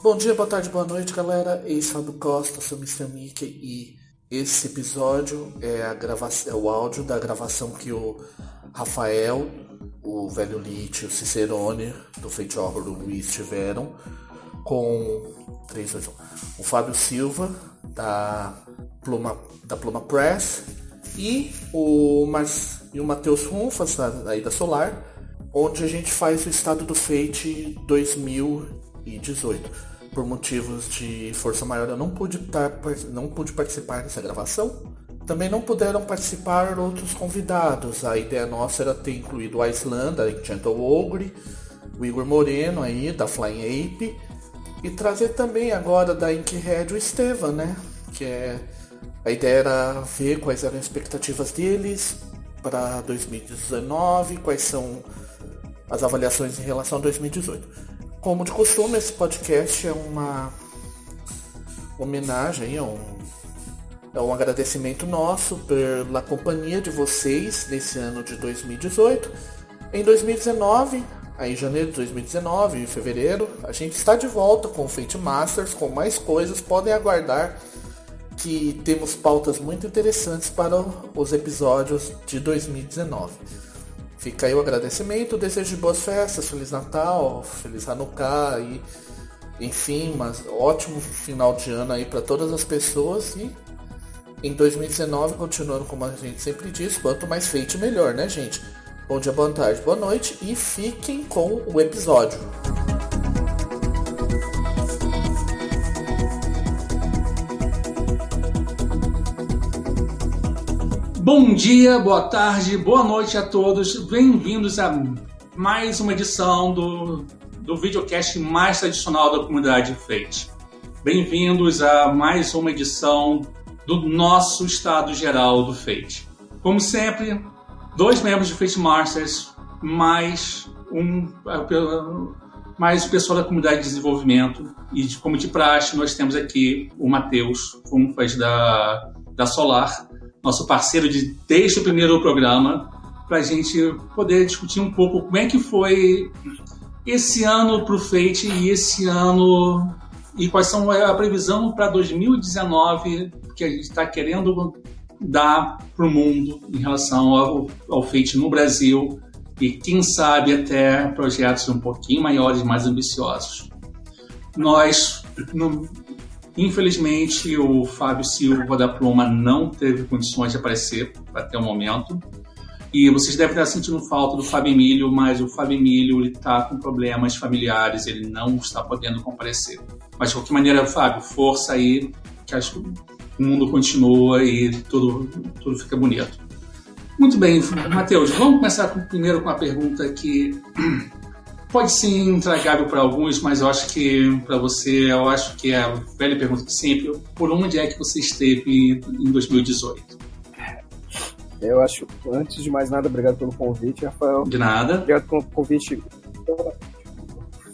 Bom dia, boa tarde, boa noite, galera. Esse Fábio Costa, sou Mr. Mickey e esse episódio é, a é o áudio da gravação que o Rafael, o Velho Lich e o Cicerone do Fate Horror do Luiz tiveram com 3, 2, 1, o Fábio Silva da Pluma, da Pluma Press e o, o Matheus Runfas aí da Solar, onde a gente faz o estado do Fate 2018 por motivos de força maior, eu não pude, não pude participar dessa gravação. Também não puderam participar outros convidados. A ideia nossa era ter incluído a Islanda, Gentle Ogre, o Igor Moreno aí, da Flying Ape, e trazer também agora da Inkhead o Estevan, né? Que é. A ideia era ver quais eram as expectativas deles para 2019, quais são as avaliações em relação a 2018. Como de costume, esse podcast é uma homenagem, é um, é um agradecimento nosso pela companhia de vocês nesse ano de 2018. Em 2019, aí em janeiro de 2019 e fevereiro, a gente está de volta com o Fate Masters, com mais coisas, podem aguardar que temos pautas muito interessantes para os episódios de 2019. Fica aí o agradecimento, desejo de boas festas, Feliz Natal, Feliz Hanukkah e enfim, mas ótimo final de ano aí para todas as pessoas e em 2019, continuando como a gente sempre diz, quanto mais feito melhor, né, gente? Bom dia, boa tarde, boa noite e fiquem com o episódio. Bom dia, boa tarde, boa noite a todos. Bem-vindos a mais uma edição do, do videocast mais tradicional da comunidade Fate. Bem-vindos a mais uma edição do nosso estado geral do Fate. Como sempre, dois membros de Fate Masters, mais um mais o pessoal da comunidade de desenvolvimento e como de praxe nós temos aqui o Matheus, como faz da, da Solar, nosso parceiro de, desde o primeiro programa, para a gente poder discutir um pouco como é que foi esse ano para o Fate e esse ano e quais são a previsão para 2019 que a gente está querendo dar para o mundo em relação ao, ao Fate no Brasil e quem sabe até projetos um pouquinho maiores, mais ambiciosos. Nós, no, Infelizmente, o Fábio Silva da Pluma não teve condições de aparecer até o momento. E vocês devem estar sentindo falta do Fábio Emílio, mas o Fábio Emílio está com problemas familiares, ele não está podendo comparecer. Mas de qualquer maneira, Fábio, força aí, que acho que o mundo continua e tudo, tudo fica bonito. Muito bem, Matheus, vamos começar primeiro com a pergunta que Pode sim intragável para alguns, mas eu acho que para você, eu acho que é a velha pergunta de sempre: por onde é que você esteve em 2018? Eu acho, antes de mais nada, obrigado pelo convite, Rafael. De nada. Obrigado pelo convite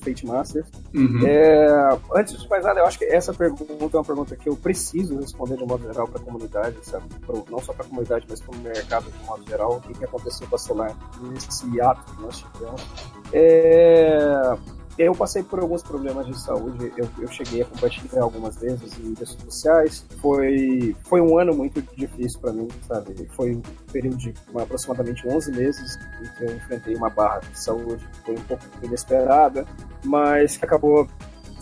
Fate Masters. Uhum. É, antes de mais nada, eu acho que essa pergunta é uma pergunta que eu preciso responder de um modo geral para a comunidade, sabe? Pro, não só para a comunidade, mas para o mercado de um modo geral. O que, que aconteceu com a Solar nesse ato que nós tivemos. É, eu passei por alguns problemas de saúde, eu, eu cheguei a compartilhar algumas vezes em redes sociais. Foi, foi um ano muito difícil para mim, sabe? Foi um período de aproximadamente 11 meses em que eu enfrentei uma barra de saúde que foi um pouco inesperada, mas que acabou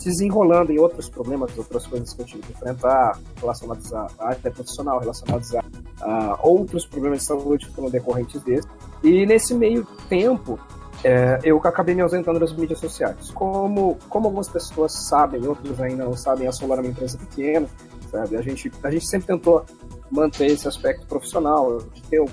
desenrolando em outros problemas, outras coisas que eu tive que enfrentar relacionados à área profissional, relacionados a, a outros problemas de saúde que foram decorrentes desse. E nesse meio tempo, é, eu acabei me ausentando das mídias sociais. Como, como algumas pessoas sabem, outras ainda não sabem, a Solar é uma empresa pequena, sabe? A gente, a gente sempre tentou manter esse aspecto profissional, ter o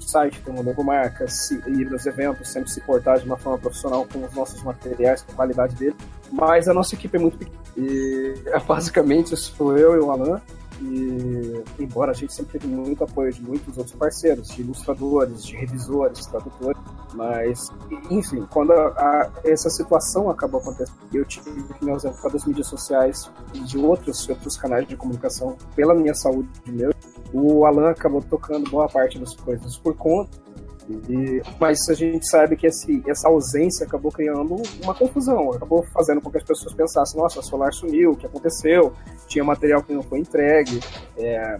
site, ter uma logomarca, se, ir nos eventos, sempre se portar de uma forma profissional com os nossos materiais, com a qualidade dele. Mas a nossa equipe é muito pequena. E basicamente sou eu e o Alan. E, embora a gente sempre teve muito apoio de muitos outros parceiros, de ilustradores, de revisores, tradutores, mas, enfim, quando a, a, essa situação acabou acontecendo, eu tive que me ausentar das mídias sociais e de outros, outros canais de comunicação pela minha saúde meu. O Alan acabou tocando boa parte das coisas por conta. E, mas a gente sabe que esse, essa ausência acabou criando uma confusão, acabou fazendo com que as pessoas pensassem: nossa, a Solar sumiu, o que aconteceu? Tinha material que não foi entregue, é,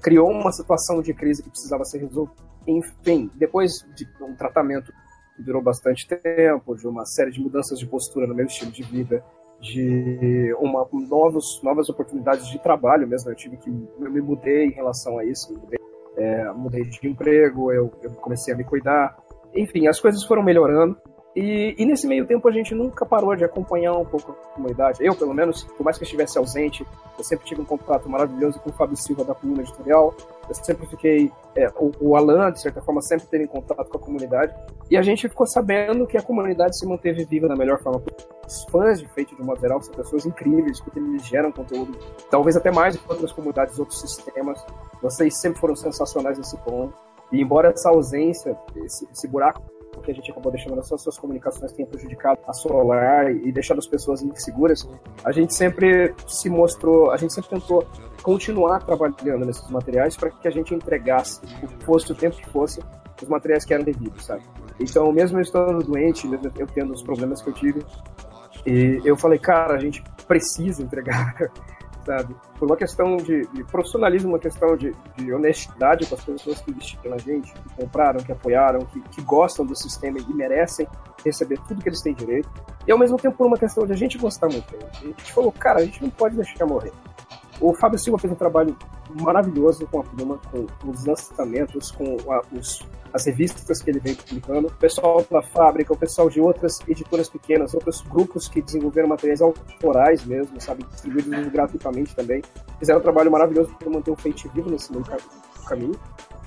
criou uma situação de crise que precisava ser resolvida. Enfim, depois de um tratamento que durou bastante tempo, de uma série de mudanças de postura no meu estilo de vida, de uma, novos, novas oportunidades de trabalho mesmo. Eu tive que eu me mudei em relação a isso, mudei, é, mudei de emprego, eu, eu comecei a me cuidar. Enfim, as coisas foram melhorando. E, e, nesse meio tempo a gente nunca parou de acompanhar um pouco a comunidade. Eu, pelo menos, por mais que eu estivesse ausente, eu sempre tive um contato maravilhoso com o Fábio Silva da coluna editorial. Eu sempre fiquei. É, o, o Alan, de certa forma, sempre teve contato com a comunidade. E a gente ficou sabendo que a comunidade se manteve viva da melhor forma. Os fãs de Fate de modo são pessoas incríveis, porque eles geram conteúdo, talvez até mais do que outras comunidades, outros sistemas. Vocês sempre foram sensacionais nesse ponto. E embora essa ausência, esse, esse buraco que a gente acabou deixando nas suas comunicações tenha prejudicado a Solar e deixado as pessoas inseguras, a gente sempre se mostrou, a gente sempre tentou continuar trabalhando nesses materiais para que a gente entregasse, fosse o tempo que fosse, os materiais que eram devidos, sabe? Então, mesmo eu estando doente, mesmo eu tendo os problemas que eu tive, eu falei, cara, a gente precisa entregar sabe? Por uma questão de, de profissionalismo, uma questão de, de, honestidade com as pessoas que investiram na gente, que compraram, que apoiaram, que, que, gostam do sistema e merecem receber tudo que eles têm direito. E ao mesmo tempo por uma questão de a gente gostar muito. A gente falou, cara, a gente não pode deixar morrer. O Fábio Silva fez um trabalho maravilhoso com a Pluma, com os lançamentos, com a, os, as revistas que ele vem publicando, o pessoal da fábrica, o pessoal de outras editoras pequenas, outros grupos que desenvolveram materiais autorais mesmo, sabe, distribuídos gratuitamente também, fizeram um trabalho maravilhoso para manter o Fate vivo nesse meio caminho.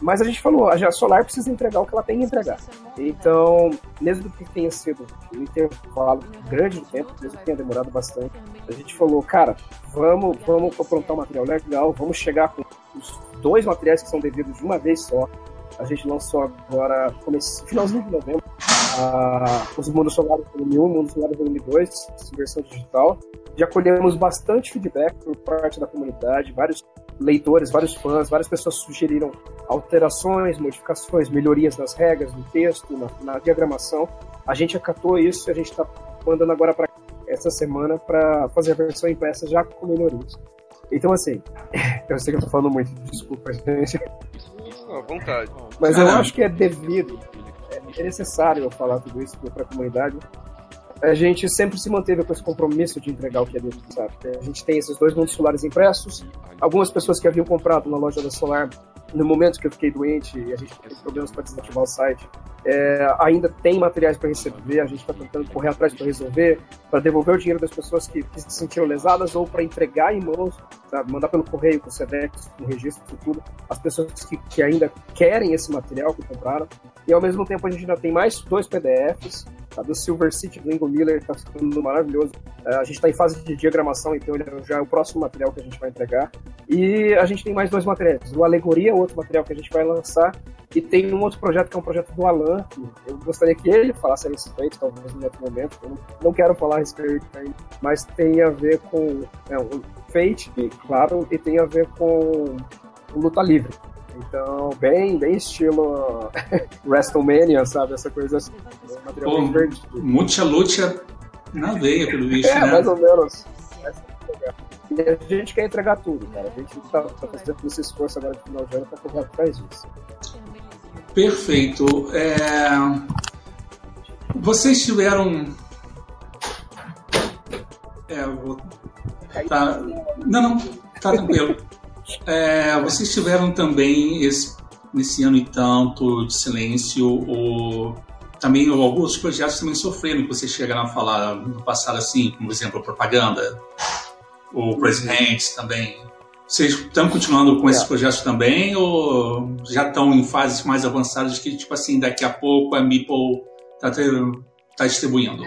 Mas a gente falou, a Solar precisa entregar o que ela tem que entregar. Então, mesmo que tenha sido um intervalo grande de tempo, mesmo que tenha demorado bastante, a gente falou, cara, vamos, vamos aprontar um material legal, vamos chegar com os dois materiais que são devidos de uma vez só. A gente lançou agora, comece, finalzinho de novembro, os Mundos Solares Volume 1, Mundos Solares Volume 2, versão digital. Já colhemos bastante feedback por parte da comunidade, vários leitores, vários fãs, várias pessoas sugeriram alterações, modificações, melhorias nas regras, no texto, na, na diagramação. A gente acatou isso e a gente está mandando agora para essa semana para fazer a versão impressa já com melhorias. Então, assim, eu sei que eu tô falando muito, desculpa, gente. À vontade. Mas eu acho que é devido, é necessário eu falar tudo isso para a comunidade, a gente sempre se manteve com esse compromisso de entregar o que é dentro. A gente tem esses dois mundos solares impressos. Algumas pessoas que haviam comprado na loja da Solar, no momento que eu fiquei doente e a gente teve problemas para desativar o site, é, ainda tem materiais para receber. A gente está tentando correr atrás para resolver, para devolver o dinheiro das pessoas que, que se sentiram lesadas ou para entregar em mãos, sabe? mandar pelo correio, com o SEDEX, com o registro, tudo, as pessoas que, que ainda querem esse material que compraram. E ao mesmo tempo a gente ainda tem mais dois PDFs a do Silver City do Ingo Miller está ficando maravilhoso. É, a gente está em fase de diagramação, então ele já é o próximo material que a gente vai entregar. E a gente tem mais dois materiais. O Alegoria, outro material que a gente vai lançar. E tem um outro projeto que é um projeto do Alan, que eu gostaria que ele falasse a respeito, talvez em outro momento. Eu não, quero falar a respeito ainda, mas tem a ver com é, o Fate, claro, e tem a ver com luta livre. Então, bem, bem estilo WrestleMania, sabe? Essa coisa assim. Pô, muita luta na veia, pelo visto, é, né? mais ou menos. E a gente quer entregar tudo, cara. A gente tá, tá fazendo esse esforço agora no final de ano pra correr atrás disso. Perfeito. É... Vocês tiveram. É, vou... tá... Não, não, tá tranquilo. É, vocês tiveram também esse, nesse ano e tanto de silêncio, o, também alguns projetos também sofreram que vocês chegaram a falar no passado, assim, como por exemplo a propaganda, o presidente também. Vocês estão continuando com esses é. projetos também ou já estão em fases mais avançadas que, tipo assim, daqui a pouco a Meeple está tá distribuindo?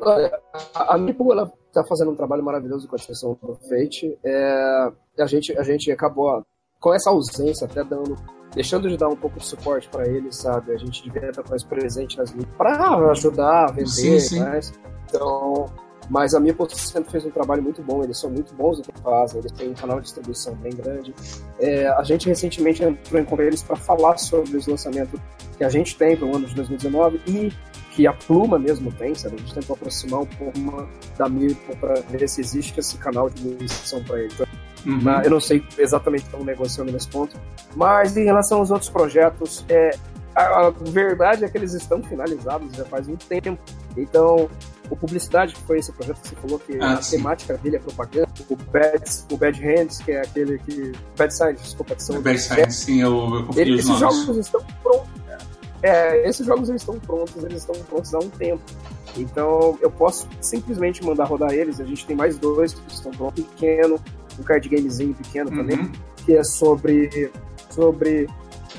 Olha, a, a Meeple, ela está fazendo um trabalho maravilhoso com a extensão do Fate. É, a, gente, a gente acabou com essa ausência até dando deixando de dar um pouco de suporte para eles, sabe? A gente devia estar mais presente nas mídias para ajudar a vender, sim, sim. Mas, então, mas a minha sempre fez um trabalho muito bom, eles são muito bons no que fazem, eles têm um canal de distribuição bem grande. É, a gente recentemente entrou em com eles para falar sobre os lançamentos que a gente tem para o ano de 2019 e que a Pluma mesmo tem, sabe? A gente tentou aproximar um pouco da Mirko para ver se existe esse canal de munição para ele. Uhum. Eu não sei exatamente como negociando nesse ponto, mas em relação aos outros projetos, é, a, a, verdade é que eles estão finalizados já faz muito tempo. Então, o Publicidade, que foi esse projeto que você falou, que ah, a sim. temática dele é propaganda, o Bad, o Bad Hands, que é aquele que. Bad Science, desculpa, que são. Bad Science, sim, eu, eu confio Esses jogos estão prontos. É, esses jogos eles estão prontos, eles estão prontos há um tempo. Então eu posso simplesmente mandar rodar eles. A gente tem mais dois que estão prontos, pequeno, um card gamezinho pequeno uhum. também, que é sobre, sobre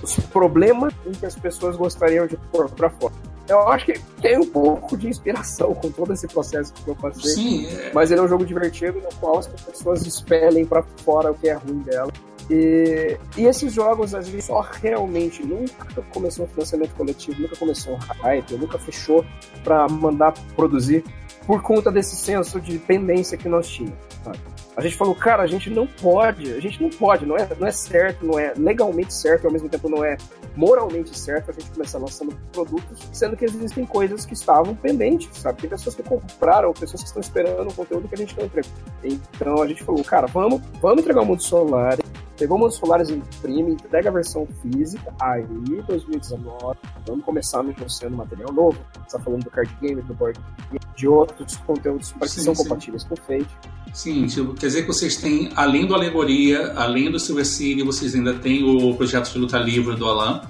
os problemas em que as pessoas gostariam de pôr para fora. Eu acho que tem um pouco de inspiração com todo esse processo que eu passei. Sim, é... Mas ele é um jogo divertido no qual as pessoas expelem para fora o que é ruim dela. E, e, esses jogos, a gente só realmente nunca começou um financiamento coletivo, nunca começou um hype, nunca fechou para mandar produzir por conta desse senso de dependência que nós tínhamos. A gente falou, cara, a gente não pode, a gente não pode, não é, não é certo, não é legalmente certo, ao mesmo tempo não é moralmente certo a gente começar lançando produtos, sendo que existem coisas que estavam pendentes, sabe? Tem pessoas que compraram, pessoas que estão esperando o conteúdo que a gente não entregou. Então a gente falou, cara, vamos, vamos entregar o mundo solar, pegou o mundo solares imprime, entrega a versão física, aí 2019, vamos começar negociando material novo, você tá falando do card game, do board game, de outros conteúdos que sim, são sim. compatíveis com o Fate. Sim, tipo, quer dizer que vocês têm, além do Alegoria, além do Silver City, vocês ainda têm o projeto de luta livre do Alan.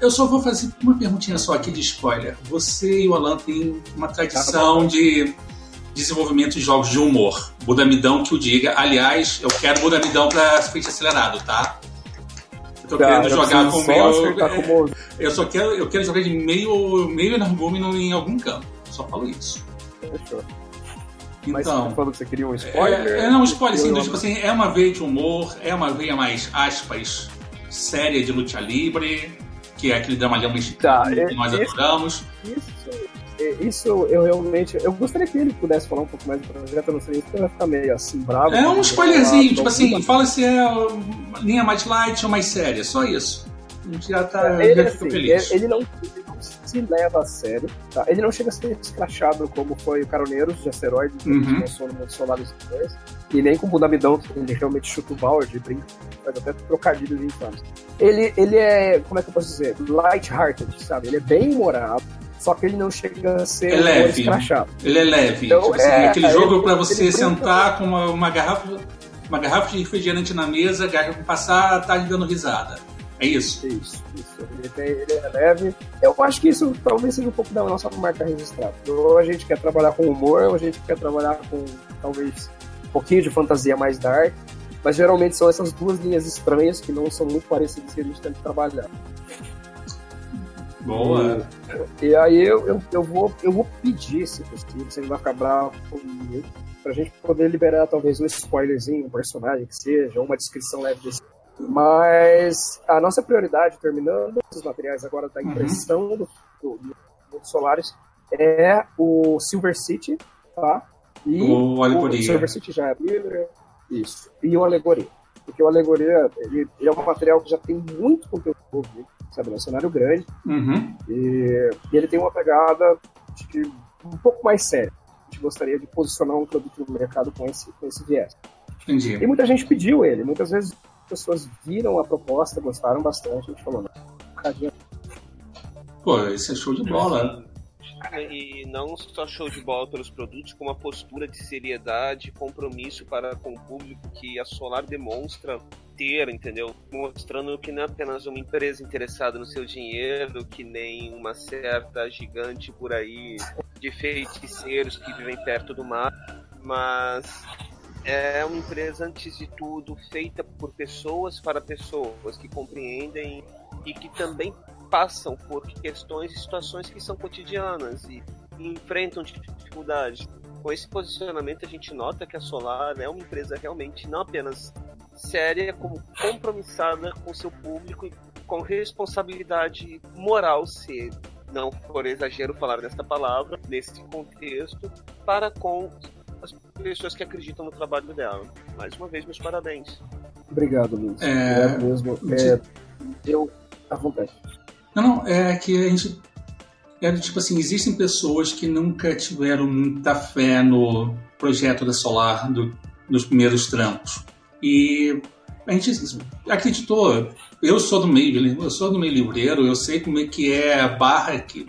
Eu só vou fazer uma perguntinha só aqui de spoiler. Você e o Alan têm uma tradição de desenvolvimento de jogos de humor. Budamidão que o diga. Aliás, eu quero Budamidão para frente acelerado, tá? Eu tô querendo jogar com meio. É, eu só quero, eu quero jogar de meio, meio energúmeno em algum campo. Só falo isso. Fechou. Mas então, você falou que você queria um spoiler? É, é não, um spoiler sim, tipo assim, é uma veia de humor, é uma veia mais, aspas, séria de luta livre, que é aquele dramalhão mexicano tá, que nós adoramos. Isso, isso eu realmente. Eu gostaria que ele pudesse falar um pouco mais do projeto, eu não sei, porque vai ficar meio assim, bravo. É um spoilerzinho, tipo assim, fala se é linha mais light ou mais séria, só isso. A gente já tá ele, já assim, feliz. Ele, ele não, ele não se leva a sério, tá? Ele não chega a ser escrachado como foi o Caroneiros de Asteroide, que uhum. lançou no Mundo Solar dos e nem com o Budamidão, que ele realmente chuta o balde, brinca, faz até trocadilhos infames. Ele, ele é, como é que eu posso dizer? Light-hearted, sabe? Ele é bem humorado, só que ele não chega a ser é leve. escrachado. Ele é leve. Então, tipo assim, é, aquele jogo para você sentar com uma, uma, garrafa uma garrafa de refrigerante na mesa, passar a tarde dando risada. É isso? Isso, isso. Ele, é leve. Eu acho que isso talvez seja um pouco da nossa marca registrada. Ou a gente quer trabalhar com humor, ou a gente quer trabalhar com talvez um pouquinho de fantasia mais dark. Mas geralmente são essas duas linhas estranhas que não são muito parecidas que a gente tem que trabalhar. Boa! E, e aí eu, eu, eu, vou, eu vou pedir, se possível, você não vai ficar bravo comigo, pra gente poder liberar talvez um spoilerzinho, um personagem que seja, uma descrição leve desse mas a nossa prioridade, terminando esses materiais agora da impressão uhum. do, do, do, Solaris, é o Silver City, tá? E o Alegoria. O Silver City já é livre, isso. E o Alegoria. Porque o Alegoria, ele, ele é um material que já tem muito conteúdo envolvido, sabe? É um cenário grande. Uhum. E, e, ele tem uma pegada de, um pouco mais séria. A gente gostaria de posicionar um produto no mercado com esse, com esse viés. Entendi. E muita gente pediu ele. Muitas vezes pessoas viram a proposta, gostaram bastante, a gente falou, não, Pô, esse é show de bola. E não só show de bola pelos produtos, como a postura de seriedade, compromisso para com o público que a Solar demonstra ter, entendeu? Mostrando que não é apenas uma empresa interessada no seu dinheiro, que nem uma certa gigante por aí de feiticeiros que vivem perto do mar, mas é uma empresa, antes de tudo, feita por pessoas para pessoas que compreendem e que também passam por questões e situações que são cotidianas e enfrentam dificuldades. Com esse posicionamento, a gente nota que a Solar é uma empresa realmente não apenas séria, como compromissada com seu público e com responsabilidade moral, se não for exagero falar desta palavra, nesse contexto, para com as pessoas que acreditam no trabalho dela. Mais uma vez, meus parabéns. Obrigado, Luiz. É... Obrigado mesmo. É, eu, à vontade. Não, não, é que a gente. É, tipo assim, existem pessoas que nunca tiveram muita fé no projeto da Solar do, dos primeiros trampos. E a gente acreditou. Eu sou do meio, eu sou do meio livreiro, eu sei como é que é a barra aqui.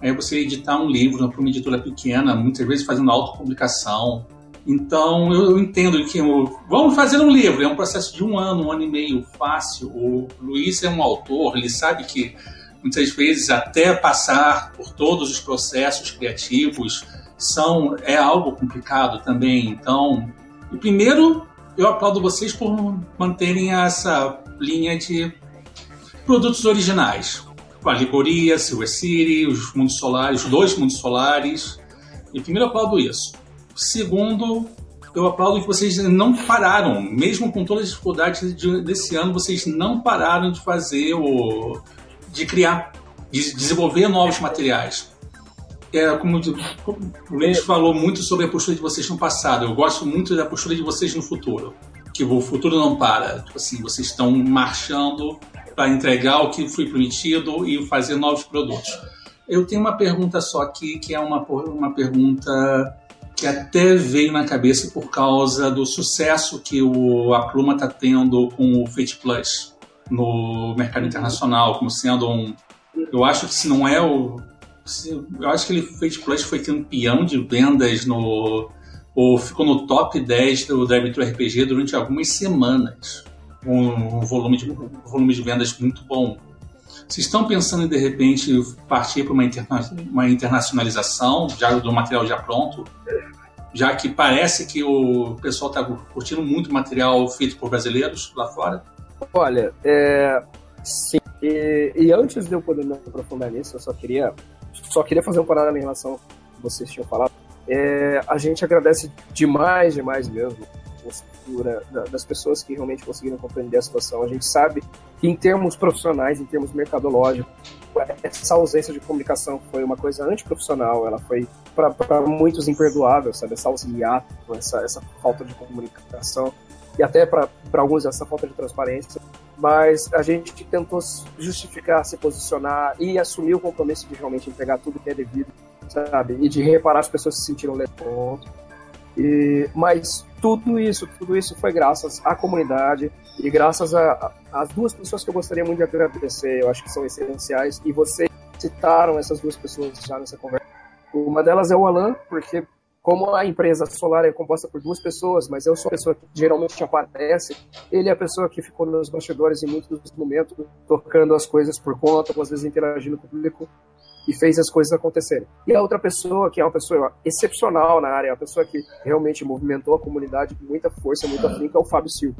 É você editar um livro para uma editora pequena, muitas vezes fazendo autopublicação. Então eu entendo que vamos fazer um livro, é um processo de um ano, um ano e meio, fácil. O Luiz é um autor, ele sabe que muitas vezes até passar por todos os processos criativos são é algo complicado também. Então, o primeiro eu aplaudo vocês por manterem essa linha de produtos originais. A Ligoria, Silver City, os mundos solares, os dois mundos solares. E primeiro eu aplaudo isso. Segundo, eu aplaudo que vocês não pararam, mesmo com todas as dificuldades de, desse ano, vocês não pararam de fazer o. de criar, de desenvolver novos materiais é, como, o Luiz falou muito sobre a postura de vocês no passado. Eu gosto muito da postura de vocês no futuro. Que o futuro não para. Tipo assim, vocês estão marchando para entregar o que foi prometido e fazer novos produtos. Eu tenho uma pergunta só aqui, que é uma, uma pergunta que até veio na cabeça por causa do sucesso que o, a Pluma está tendo com o Fate Plus no mercado internacional, como sendo um. Eu acho que se não é o eu acho que ele fez Plus foi campeão de vendas no. ou ficou no top 10 do Drive RPG durante algumas semanas. Um, um volume, de, um volume de vendas muito bom. Vocês estão pensando em de repente partir para uma, interna uma internacionalização já do material já pronto? Já que parece que o pessoal está curtindo muito material feito por brasileiros lá fora? Olha, é, sim. E, e, antes de eu poder me aprofundar nisso, eu só queria só queria fazer um parada em relação ao que vocês tinham falado. É, a gente agradece demais, demais mesmo das pessoas que realmente conseguiram compreender a situação. A gente sabe que em termos profissionais, em termos mercadológicos, essa ausência de comunicação foi uma coisa antiprofissional, ela foi para muitos imperdoável, sabe? Essa auxiliar, essa, essa falta de comunicação e até para alguns essa falta de transparência mas a gente tentou justificar, se posicionar e assumir o compromisso de realmente entregar tudo que é devido, sabe? E de reparar as pessoas se sentiram ponto. E, mas tudo isso, tudo isso foi graças à comunidade e graças às duas pessoas que eu gostaria muito de agradecer, eu acho que são essenciais, e vocês citaram essas duas pessoas já nessa conversa. Uma delas é o Alan, porque como a empresa solar é composta por duas pessoas, mas eu sou a pessoa que geralmente aparece, ele é a pessoa que ficou nos bastidores em muitos momentos, tocando as coisas por conta, às vezes interagindo com o público, e fez as coisas acontecerem. E a outra pessoa, que é uma pessoa excepcional na área, é uma pessoa que realmente movimentou a comunidade com muita força, muita finca, é o Fábio Silva.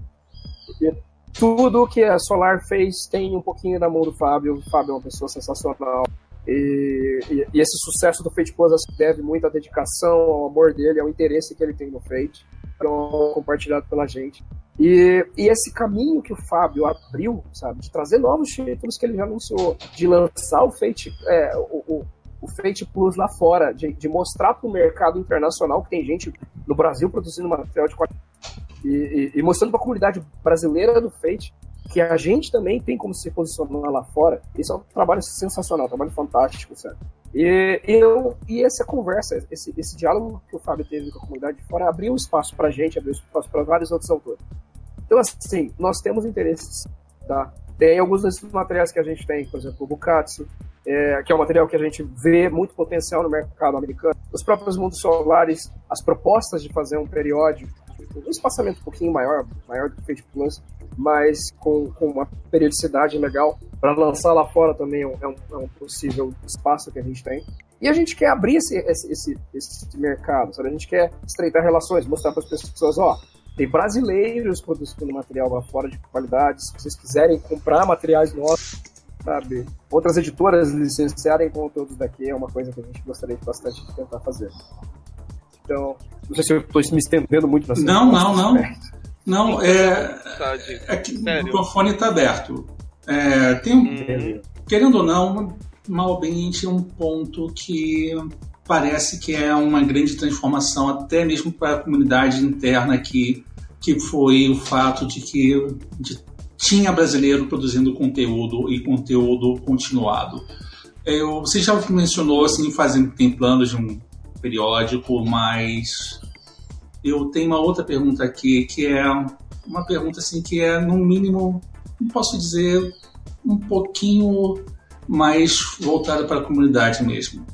Porque tudo que a Solar fez tem um pouquinho da mão do Fábio. O Fábio é uma pessoa sensacional. E, e, e, esse sucesso do Fate Plus deve muito à dedicação, ao amor dele, ao interesse que ele tem no Fate, compartilhado pela gente. E, e, esse caminho que o Fábio abriu, sabe, de trazer novos títulos que ele já anunciou, de lançar o Fate, é, o, o, o, Fate Plus lá fora, de, de mostrar para o mercado internacional que tem gente no Brasil produzindo material de qualidade e, e mostrando para a comunidade brasileira do Fate que a gente também tem como se posicionar lá fora. Isso é um trabalho sensacional, um trabalho fantástico, certo? E, eu, e essa conversa, esse, esse diálogo que o Fábio teve com a comunidade de fora abriu espaço para a gente, abriu espaço para vários outros autores. Então, assim, nós temos interesses, tá? Tem alguns desses materiais que a gente tem, por exemplo, o Bukatsu, é, que é um material que a gente vê muito potencial no mercado americano. Os próprios mundos solares, as propostas de fazer um periódico, um espaçamento um pouquinho maior, maior do que o Fate Plus, mas com, com uma periodicidade legal. Para lançar lá fora também é um, é um, possível espaço que a gente tem. E a gente quer abrir esse, esse, esse, esse mercado, sabe? A gente quer estreitar relações, mostrar para as pessoas, ó, tem brasileiros produzindo material lá fora de qualidade. Se vocês quiserem comprar materiais nossos, sabe? Outras editoras licenciarem conteúdos daqui é uma coisa que a gente gostaria bastante de tentar fazer. Então, não sei se eu estou me estendendo muito nessa Não, não, não. Não, é, é que o microfone está aberto. É, tem um, hum. Querendo ou não, Malbente é um ponto que parece que é uma grande transformação, até mesmo para a comunidade interna aqui, que foi o fato de que de tinha brasileiro produzindo conteúdo e conteúdo continuado. Eu, você já mencionou assim, fazendo, tem planos de um periódico, mas eu tenho uma outra pergunta aqui, que é uma pergunta assim que é no mínimo, posso dizer, um pouquinho mais voltada para a comunidade mesmo.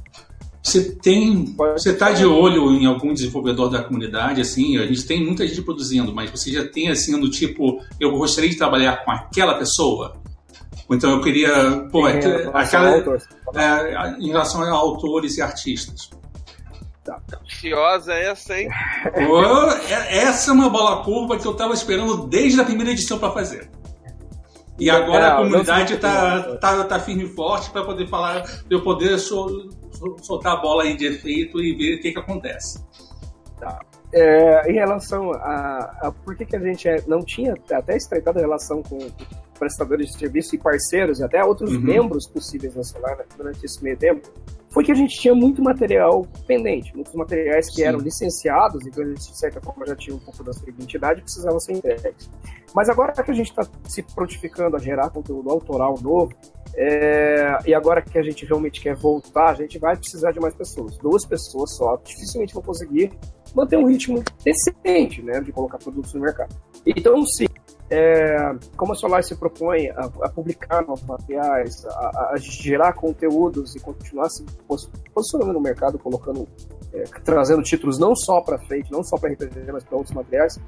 Você tem, você está de olho em algum desenvolvedor da comunidade, assim, a gente tem muita gente produzindo, mas você já tem assim do tipo, eu gostaria de trabalhar com aquela pessoa. Então eu queria, pô, aquela, é, em relação a autores e artistas. Tá. Ansiosa essa, hein? É, essa é uma bola curva que eu estava esperando desde a primeira edição para fazer. E agora a comunidade está tá, tá firme e forte para poder falar, eu poder soltar a bola aí de efeito e ver o que, que acontece. Tá. É, em relação a, a por que, que a gente é, não tinha até estreitado a relação com prestadores de serviço e parceiros e até outros uhum. membros possíveis na Solar né, durante esse meio tempo, foi que a gente tinha muito material pendente, muitos materiais que Sim. eram licenciados, então eles, de certa forma, já tinham um pouco da sua identidade e precisavam ser entregues. Mas agora que a gente está se prontificando a gerar conteúdo autoral novo, é, e agora que a gente realmente quer voltar, a gente vai precisar de mais pessoas. Duas pessoas só dificilmente vão conseguir manter um ritmo decente, né, de colocar produtos no mercado. Então, sim, é, como a Solar se propõe a, a publicar novos materiais, a, a, gerar conteúdos e continuar se posicionando no mercado, colocando, é, trazendo títulos não só para frente, não só para RPG, mas para outros materiais,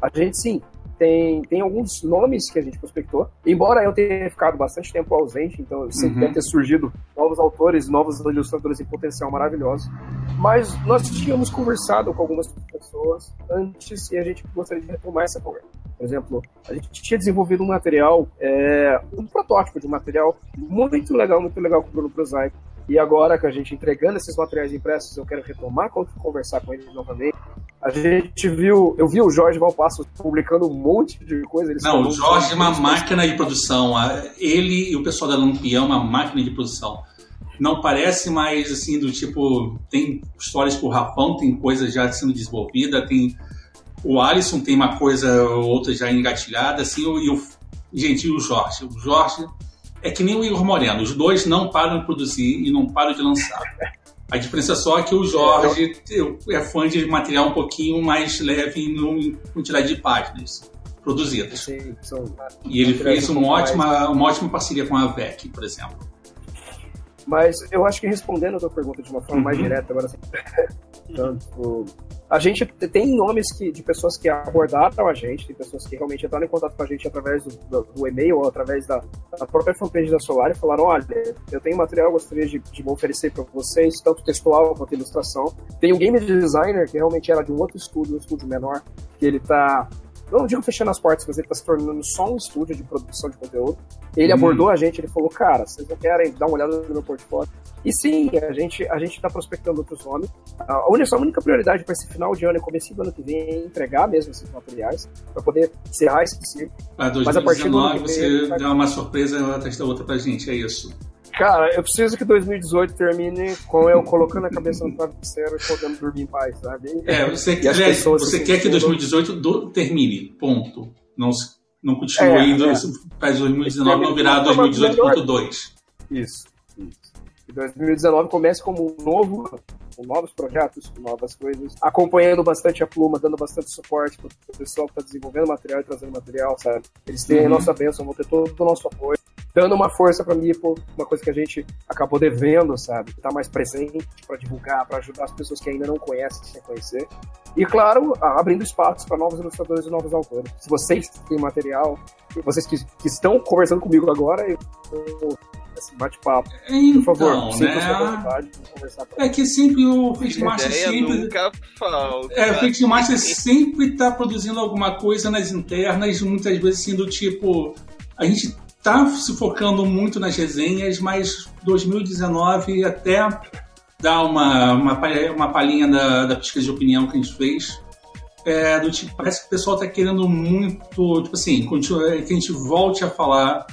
a gente sim tem, tem alguns nomes que a gente prospectou. Embora eu tenha ficado bastante tempo ausente, então sempre uhum. deve ter surgido novos autores, novos ilustradores em potencial maravilhosos. Mas nós tínhamos conversado com algumas pessoas antes e a gente gostaria de retomar essa conversa. Por exemplo, a gente tinha desenvolvido um material, é, um protótipo de um material muito legal, muito legal com o Bruno Prosaico. E agora que a gente entregando esses materiais impressos, eu quero retomar, conversar com ele novamente. A gente viu, eu vi o Jorge Valpasso publicando um monte de coisa. Não, o Jorge é uma máquina de produção. Ele e o pessoal da Lampião é uma máquina de produção. Não parece mais assim do tipo. Tem histórias com o Rafão, tem coisa já sendo desenvolvida, tem o Alisson tem uma coisa ou outra já engatilhada, assim, e o, gente, e o Jorge? O Jorge é que nem o Igor Moreno, os dois não param de produzir e não param de lançar. A diferença só é que o Jorge é fã de material um pouquinho mais leve em quantidade de páginas produzidas. Sim, são, e ele fez uma ótima, uma ótima parceria com a VEC, por exemplo. Mas eu acho que respondendo a tua pergunta de uma forma uhum. mais direta, agora assim, tanto a gente tem nomes que, de pessoas que abordaram a gente, tem pessoas que realmente entraram em contato com a gente através do, do, do e-mail ou através da, da, própria fanpage da Solar e falaram: olha, eu tenho material, gostaria de, de oferecer para vocês, tanto textual quanto ilustração. Tem um game designer que realmente era de um outro estúdio, um estúdio menor, que ele está não digo fechando as portas, mas ele está se tornando só um estúdio de produção de conteúdo. Ele hum. abordou a gente, ele falou, cara, vocês não querem dar uma olhada no meu portfólio? E sim, a gente a gente está prospectando outros nomes. A única, a única prioridade para esse final de ano e começo do ano que vem é entregar mesmo esses materiais, para poder encerrar esse ciclo. Para 2019 mas a partir do ano vem, você vai... dá uma surpresa atrás da outra para gente, é isso? Cara, eu preciso que 2018 termine com eu colocando a cabeça no travesseiro e podendo dormir em paz, sabe? É, você, quer, você quer que 2018 do, termine, ponto. Não, não continue é, indo é. para 2019 não virar 2018.2. Isso, isso. E 2019 comece como um novo com novos projetos, com novas coisas, acompanhando bastante a Pluma, dando bastante suporte para o pessoal que está desenvolvendo material e trazendo material, sabe? Eles têm uhum. a nossa bênção, vão ter todo o nosso apoio, dando uma força para mim, uma coisa que a gente acabou devendo, sabe? Estar tá mais presente para divulgar, para ajudar as pessoas que ainda não conhecem a conhecer. E, claro, abrindo espaço para novos ilustradores e novos autores. Se vocês têm material, vocês que, que estão conversando comigo agora, eu esse bate-papo. Então, Por favor, né? vontade de conversar. É que sempre o Fitmaster sempre. Nunca falta. É, o Fitmaster sempre está produzindo alguma coisa nas internas, muitas vezes sendo tipo. A gente tá se focando muito nas resenhas, mas 2019 até dá uma, uma, uma palhinha da, da pesquisa de opinião que a gente fez. É, do tipo, parece que o pessoal está querendo muito, tipo assim, que a gente volte a falar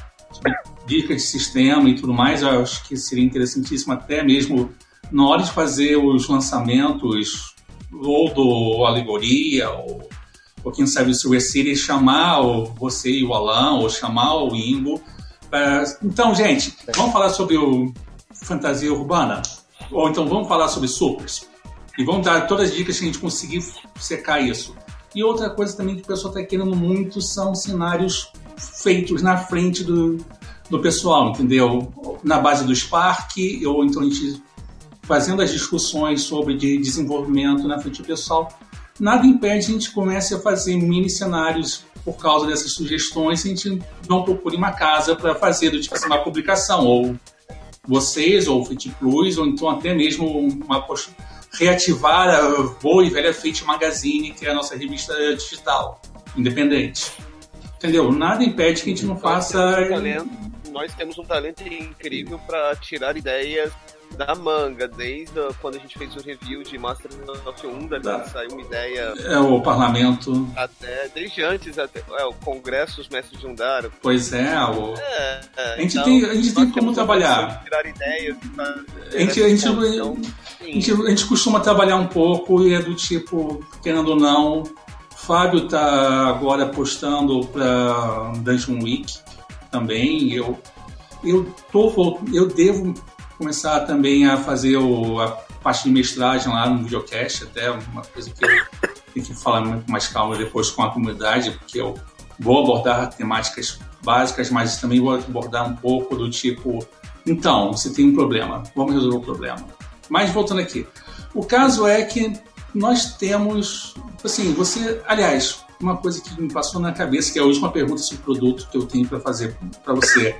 dicas de sistema e tudo mais, eu acho que seria interessantíssimo até mesmo na hora de fazer os lançamentos ou do Alegoria ou, ou quem sabe o Essiri chamar o, você e o Alan, ou chamar o Ingo. Pra... Então, gente, vamos falar sobre o fantasia urbana? Ou então vamos falar sobre supers? E vamos dar todas as dicas que a gente conseguir secar isso. E outra coisa também que o pessoal está querendo muito são cenários feitos na frente do, do pessoal, entendeu? Na base do Spark, ou então a gente fazendo as discussões sobre de desenvolvimento na frente do pessoal. Nada impede a gente comece a fazer mini cenários por causa dessas sugestões, a gente não procure uma casa para fazer do tipo assim, uma publicação, ou vocês, ou Fit Plus, ou então até mesmo uma reativar a boa e velha Fate Magazine, que é a nossa revista digital, independente. Entendeu? Nada impede que a gente não faça. nós temos um talento incrível para tirar ideias da manga, desde quando a gente fez o review de Master of Unda, tá. saiu uma ideia. É o parlamento. Até, desde antes, até, é, o Congresso dos Mestres de Undara. Pois é, o... é, é a gente então, tem, a gente tem como trabalhar. Tirar ideias. A gente, a, gente, a, gente, a gente costuma trabalhar um pouco e é do tipo, querendo ou não, Fábio tá agora postando para Dungeon Week também. Eu eu tô eu devo começar também a fazer o, a parte de mestragem lá no videocast, até uma coisa que eu tenho que falar muito mais calma depois com a comunidade, porque eu vou abordar temáticas básicas, mas também vou abordar um pouco do tipo, então, você tem um problema, vamos resolver o problema. Mas voltando aqui, o caso é que nós temos, assim, você, aliás, uma coisa que me passou na cabeça, que é a última pergunta sobre o produto que eu tenho para fazer para você.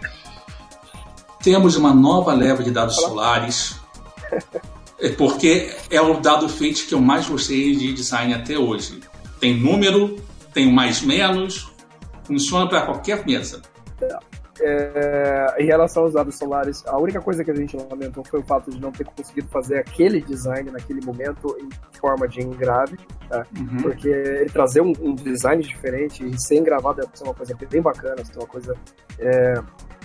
Temos uma nova leva de dados solares, é porque é o dado feito que eu mais gostei de design até hoje. Tem número, tem mais menos, funciona para qualquer mesa. É, em relação aos dados solares, a única coisa que a gente lamentou foi o fato de não ter conseguido fazer aquele design naquele momento em forma de engrave, tá? uhum. porque ele trazer um, um, design diferente e ser engravado é uma coisa bem bacana, é uma coisa é,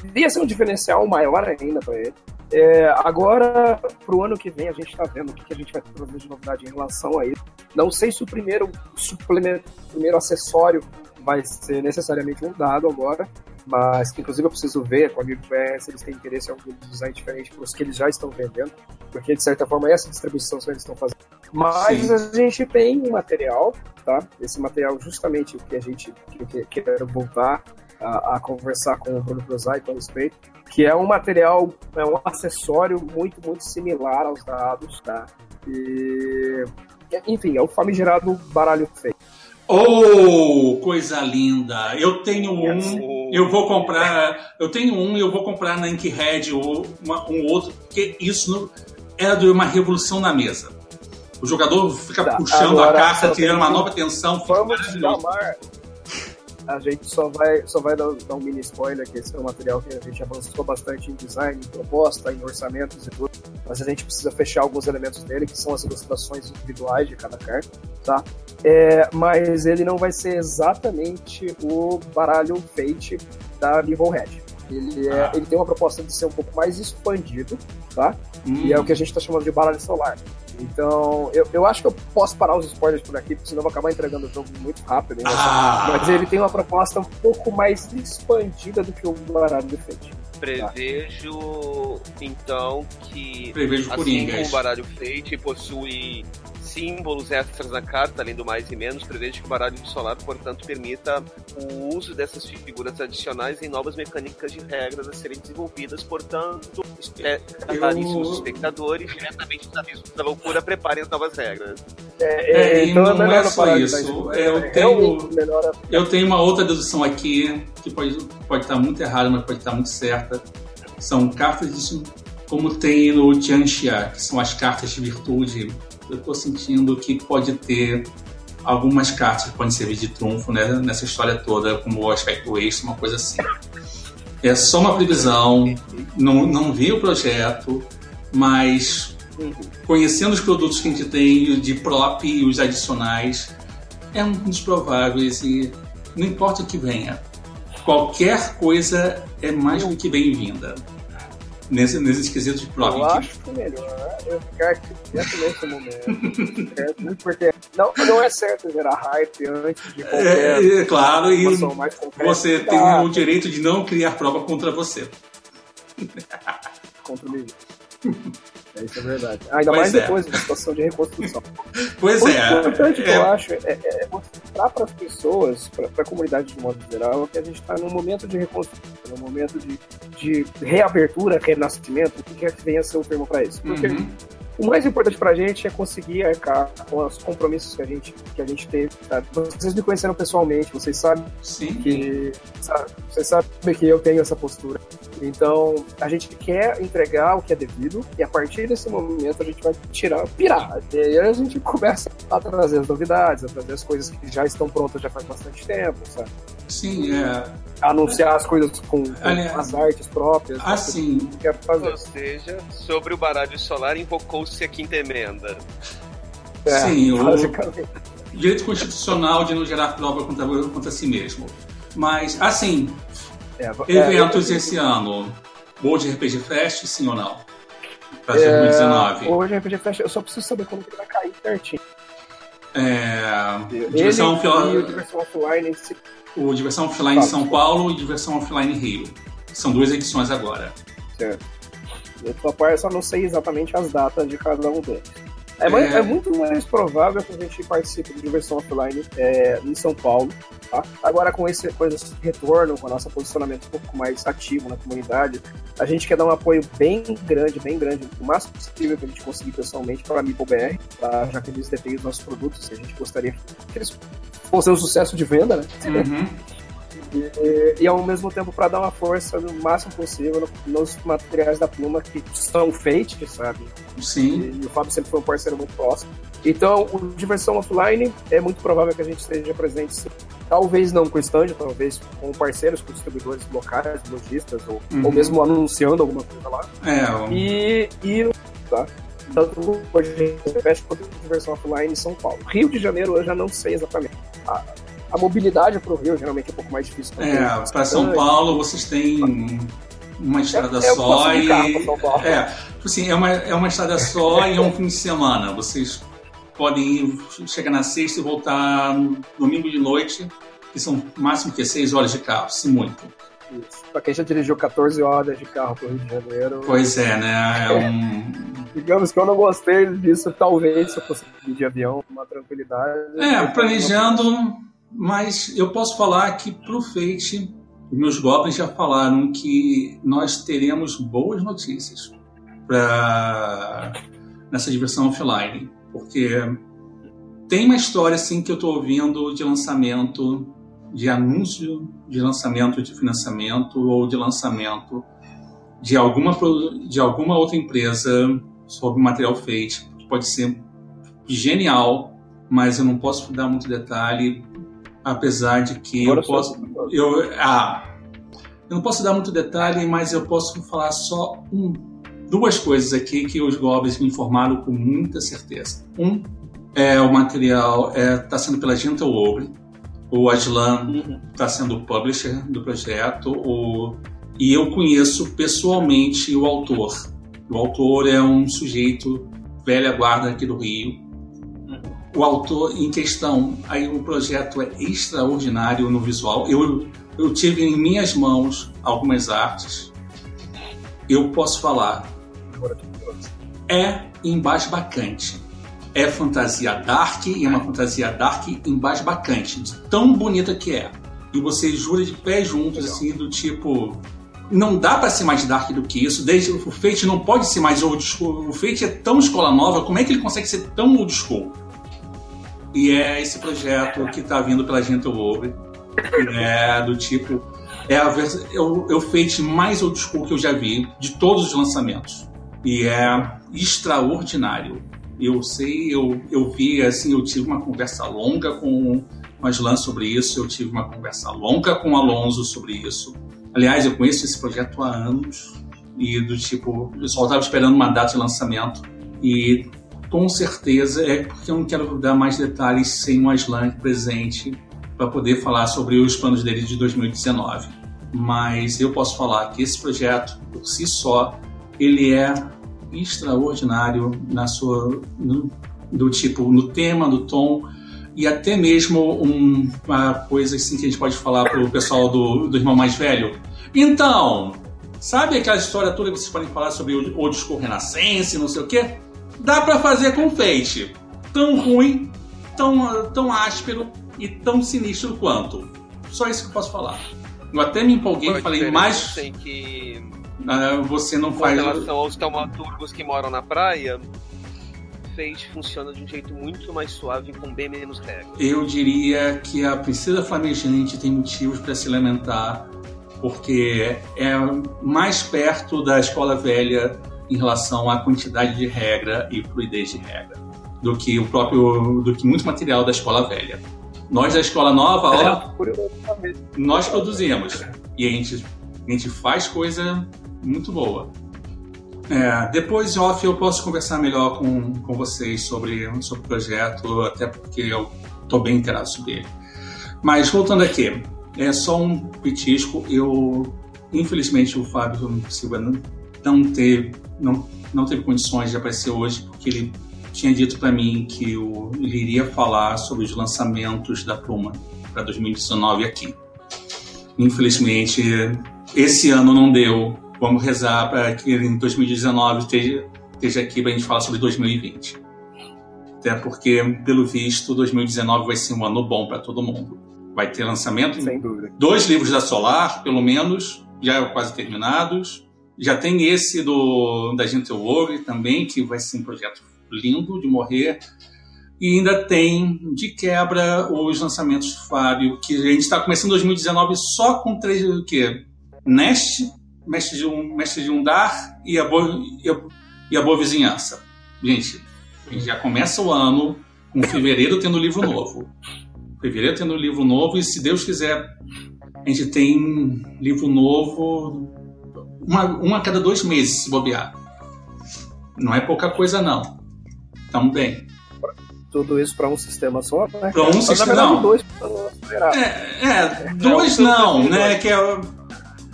Devia ser um diferencial maior ainda para ele. É, agora, para o ano que vem, a gente está vendo o que, que, a gente vai trazer de novidade em relação a isso. Não sei se o primeiro suplemento, o primeiro acessório vai ser necessariamente um dado agora, mas que inclusive eu preciso ver com a MIPS se eles têm interesse em algum design diferente para os que eles já estão vendendo, porque de certa forma é essa distribuição que eles estão fazendo. Mas Sim. a gente tem um material, tá? Esse material justamente que a gente que, que, quer voltar a, a conversar com o Bruno Prosaico a respeito, que é um material, é um acessório muito, muito similar aos dados, tá? E, enfim, é o famigerado baralho feio. Oh, coisa linda! Eu tenho um, eu vou comprar, eu tenho um e eu vou comprar na Inkhead ou uma, um outro, porque isso é de uma revolução na mesa. O jogador fica tá, puxando a carta, tirando uma nova tensão. Vamos chamar, a gente só vai, só vai dar, dar, um mini spoiler, que esse é um material que a gente avançou bastante em design, em proposta, em orçamentos e tudo, mas a gente precisa fechar alguns elementos dele, que são as ilustrações individuais de cada carta, tá? É, mas ele não vai ser exatamente o baralho Fate da Evil Red. Ele, é, ah. ele tem uma proposta de ser um pouco mais expandido, tá? Hum. E é o que a gente está chamando de baralho solar. Então, eu, eu acho que eu posso parar os spoilers por aqui, porque senão eu vou acabar entregando o jogo muito rápido. Ah. Mas ele tem uma proposta um pouco mais expandida do que o baralho de Fate. Prevejo, então, que Prevejo assim como o baralho Fate possui símbolos extras na carta, além do mais e menos, prevejo que o baralho solar, portanto, permita o uso dessas figuras adicionais em novas mecânicas de regras a serem desenvolvidas, portanto, caríssimos eu... espectadores, diretamente avisos da loucura, preparem as novas regras. É, é, é então não é, é só isso. Eu é tenho, eu tenho uma outra dedução aqui, que pode, pode estar muito errada, mas pode estar muito certa. São cartas de, como tem no Tianxia, que são as cartas de virtude eu estou sentindo que pode ter algumas cartas que podem servir de trunfo né, nessa história toda, como o aspecto extra, uma coisa assim. É só uma previsão, não, não vi o projeto, mas conhecendo os produtos que a gente tem de prop e os adicionais, é um dos prováveis e não importa o que venha, qualquer coisa é mais do que bem-vinda. Nesse, nesses quesitos de prova. Eu acho que melhor eu ficar quieto nesse momento. porque não, não é certo gerar hype antes de qualquer é, é, Claro, e você tem o direito de não criar prova contra você. contra o é, isso é verdade. Ainda pois mais é. depois da situação de reconstrução. Pois o é. O importante que eu é. acho é, é, mostrar para as pessoas, para a comunidade de modo geral, que a gente está num momento de reconstrução, num momento de, de reabertura, renascimento, o que quer que venha a ser o termo para isso. Porque uhum. O mais importante pra gente é conseguir arcar com os compromissos que a gente, que a gente teve, sabe? Vocês me conheceram pessoalmente, vocês sabem Sim. que. Sabe, vocês sabem que eu tenho essa postura. Então, a gente quer entregar o que é devido, e a partir desse momento a gente vai tirar, pirar. E aí a gente começa a trazer as novidades, a trazer as coisas que já estão prontas já faz bastante tempo, sabe? Sim, é anunciar as coisas com, com Aliás, as artes próprias. Assim. Que fazer. Ou seja, sobre o baralho solar invocou-se a quinta emenda. É, Sim, o direito constitucional de não gerar prova contra, contra si mesmo. Mas, assim, é, é eventos é, esse ano. World RPG Fest, sim ou não? Para 2019. É, World RPG Fest, eu só preciso saber como que ele vai cair certinho. É, diversão, ele e o Diversão Offline o Diversão Offline em São Paulo e Diversão Offline Rio. São duas edições agora. Certo. Eu só não sei exatamente as datas de cada um deles. É, é... Mais, é, muito mais provável que a gente participe de diversão offline é, em São Paulo. Tá? Agora, com esse, com esse retorno, com o nosso posicionamento um pouco mais ativo na comunidade, a gente quer dar um apoio bem grande, bem grande, o máximo possível que a gente conseguir pessoalmente para a MipoBR, tá? já que eles detêm os nossos produtos, a gente gostaria que eles fossem um sucesso de venda, né? Uhum. E, e, ao mesmo tempo para dar uma força no máximo possível nos materiais da Pluma que são feitos, sabe? Sim. E, e, o Fábio sempre foi um parceiro muito próximo. Então, o Diversão Offline é muito provável que a gente esteja presente, talvez não com stand, talvez com parceiros, com distribuidores locais, lojistas, ou, uhum. ou mesmo anunciando alguma coisa lá. É. Um... E, e tá? tanto hoje quanto Diversão Offline em São Paulo. Rio de Janeiro eu já não sei exatamente. A, a mobilidade para o Rio geralmente é um pouco mais difícil. É, para São Paulo vocês têm uma estrada é, só e. É, tipo assim, é uma, é uma estrada só e é um fim de semana. Vocês podem ir, chegar na sexta e voltar no domingo de noite, que são máximo que seis horas de carro, se muito. Para quem já dirigiu 14 horas de carro para o Rio de Janeiro. Pois é, né? É um... Digamos que eu não gostei disso, talvez, se eu fosse de avião, uma tranquilidade. É, planejando mas eu posso falar que para o Fate, meus goblins já falaram que nós teremos boas notícias para nessa diversão offline, porque tem uma história assim que eu estou ouvindo de lançamento, de anúncio de lançamento de financiamento ou de lançamento de alguma de alguma outra empresa sobre material Fate, que pode ser genial, mas eu não posso dar muito detalhe apesar de que Agora eu posso, eu, ah, eu não posso dar muito detalhe, mas eu posso falar só um, duas coisas aqui que os goblins me informaram com muita certeza. Um é o material está é, tá sendo pela Gentle Obre, o Aslan está uhum. sendo o publisher do projeto, o, e eu conheço pessoalmente o autor. O autor é um sujeito velha guarda aqui do Rio, o autor em questão, aí o projeto é extraordinário no visual. Eu, eu tive em minhas mãos algumas artes. Eu posso falar. É embasbacante. É fantasia dark e é uma fantasia dark embasbacante, de tão bonita que é. E você jura de pé juntos, assim, do tipo. Não dá para ser mais dark do que isso. Desde, o Fate não pode ser mais old school. O Fate é tão escola nova, como é que ele consegue ser tão old school? E é esse projeto que está vindo pela Gentle Wolf, é do tipo. É, a vers... é o Fate mais old school que eu já vi de todos os lançamentos. E é extraordinário. Eu sei, eu, eu vi, assim, eu tive uma conversa longa com o Aslan sobre isso, eu tive uma conversa longa com o Alonso sobre isso. Aliás, eu conheço esse projeto há anos e do tipo, o pessoal estava esperando uma data de lançamento e com certeza é porque eu não quero dar mais detalhes sem o Aslan presente para poder falar sobre os planos dele de 2019. Mas eu posso falar que esse projeto, por si só, ele é extraordinário na sua no, do tipo no tema, no tom e até mesmo um, uma coisa assim que a gente pode falar para o pessoal do, do irmão mais velho. Então, sabe aquela história toda que vocês podem falar sobre o, o disco renascense, não sei o quê? Dá para fazer com Fate. Tão ruim, tão, tão áspero e tão sinistro quanto. Só isso que eu posso falar. Eu até me empolguei e falei mais. Que... Uh, você não com faz. Com relação aos taumaturgos que moram na praia, Fate funciona de um jeito muito mais suave com bem menos regras. Eu diria que a Princesa Flamejante tem motivos para se lamentar, porque é mais perto da escola velha em relação à quantidade de regra e fluidez de regra do que o próprio do que muito material da escola velha. Nós da escola nova, ó, é, nós produzimos e a gente, a gente faz coisa muito boa. É, depois, off, eu posso conversar melhor com, com vocês sobre, sobre o projeto, até porque eu estou bem inteirado sobre ele. Mas, voltando aqui, é só um petisco. Eu, infelizmente, o Fábio Silva não, não, teve, não, não teve condições de aparecer hoje, porque ele tinha dito para mim que o, ele iria falar sobre os lançamentos da Puma para 2019 aqui. Infelizmente, esse ano não deu Vamos rezar para que em 2019 esteja, esteja aqui para a gente falar sobre 2020. Até porque, pelo visto, 2019 vai ser um ano bom para todo mundo. Vai ter lançamento. Sem dúvida. Dois livros da Solar, pelo menos, já quase terminados. Já tem esse do da Gentle World também, que vai ser um projeto lindo de morrer. E ainda tem, de quebra, os lançamentos Fábio, que a gente está começando 2019 só com três. O quê? Nest, mestre de um, mestre de um dar e a boa, e a, e a boa vizinhança. Gente, a gente já começa o ano com fevereiro tendo livro novo. Fevereiro tendo livro novo e se Deus quiser, a gente tem livro novo uma, uma a cada dois meses, se bobear. Não é pouca coisa, não. Estamos bem. Tudo isso para um sistema só, né? Para um sistema, não. Dois, é, é, dois é, não, né? Que é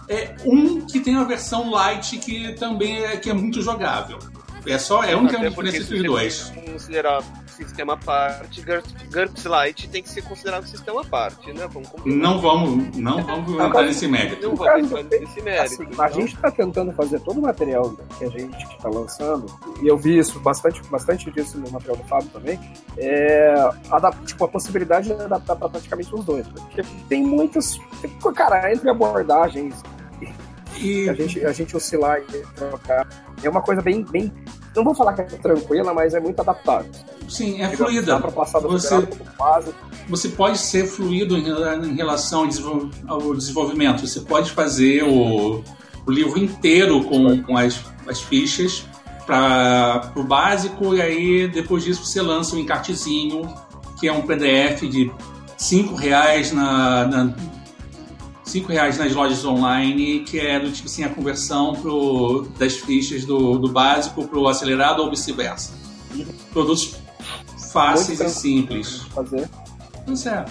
é um que tem a versão light que também é, que é muito jogável. É só é um que é uma diferença entre os dois. Considerar sistema à parte, GURPS Lite tem que ser considerado um sistema à parte, né? Vamos não vamos, não vamos entrar nesse mérito. Não vamos entrar nesse mérito. Assim, A gente está tentando fazer todo o material que a gente está lançando, e eu vi isso bastante, bastante disso no material do Fábio também, é, tipo, a possibilidade de adaptar para praticamente os dois. Porque tem muitas. Cara, entre abordagens e... A, gente, a gente oscilar e trocar. É uma coisa bem, bem. Não vou falar que é tranquila, mas é muito adaptável. Sim, é fluida. passar do você, você pode ser fluido em, relação ao desenvolvimento. Você pode fazer o, o livro inteiro com, com as, as fichas para o básico e aí depois disso você lança um encartezinho que é um PDF de cinco reais na, na 5 reais nas lojas online, que é do tipo assim, a conversão pro, das fichas do, do básico para o acelerado ou vice-versa. Produtos fáceis e simples. Fazer. Pois é.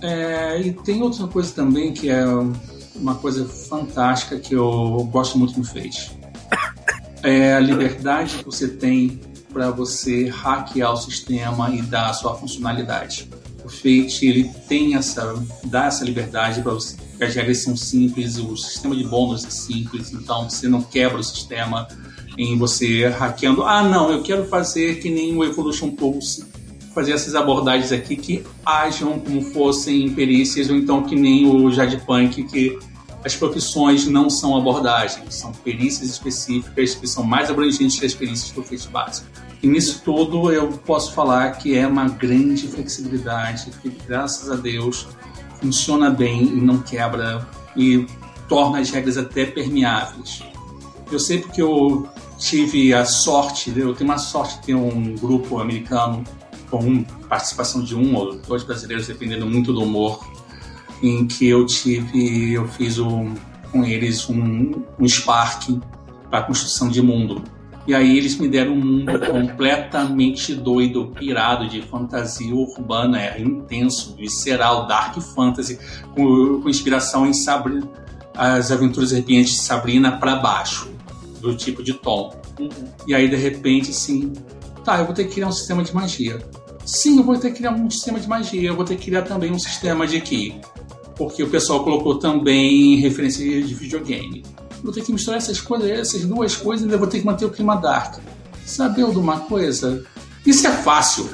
é. E tem outra coisa também que é uma coisa fantástica que eu gosto muito no Face. É a liberdade que você tem para você hackear o sistema e dar a sua funcionalidade. Fate ele tem essa dá essa liberdade para você. As regras são simples, o sistema de bônus é simples, então você não quebra o sistema em você hackeando. Ah, não, eu quero fazer que nem o Evolution Pulse, fazer essas abordagens aqui que ajam como fossem perícias, ou então que nem o Jadepunk, que as profissões não são abordagens, são perícias específicas que são mais abrangentes que as perícias do Fate básico. E nisso tudo eu posso falar que é uma grande flexibilidade, que graças a Deus funciona bem e não quebra e torna as regras até permeáveis. Eu sei porque eu tive a sorte, eu tenho uma sorte de ter um grupo americano com participação de um ou dois brasileiros, dependendo muito do humor, em que eu tive, eu fiz um, com eles um, um Spark para construção de mundo. E aí eles me deram um mundo completamente doido, pirado de fantasia urbana, era é intenso, visceral, dark fantasy, com, com inspiração em Sabrina, as aventuras arrepiantes de Sabrina para baixo. do tipo de tom. Uhum. E aí, de repente, sim, tá, eu vou ter que criar um sistema de magia. Sim, eu vou ter que criar um sistema de magia, eu vou ter que criar também um sistema de ki. Porque o pessoal colocou também referência de videogame. Vou ter que misturar essas coisas, essas duas coisas ainda vou ter que manter o clima dark. Sabeu de uma coisa? Isso é fácil.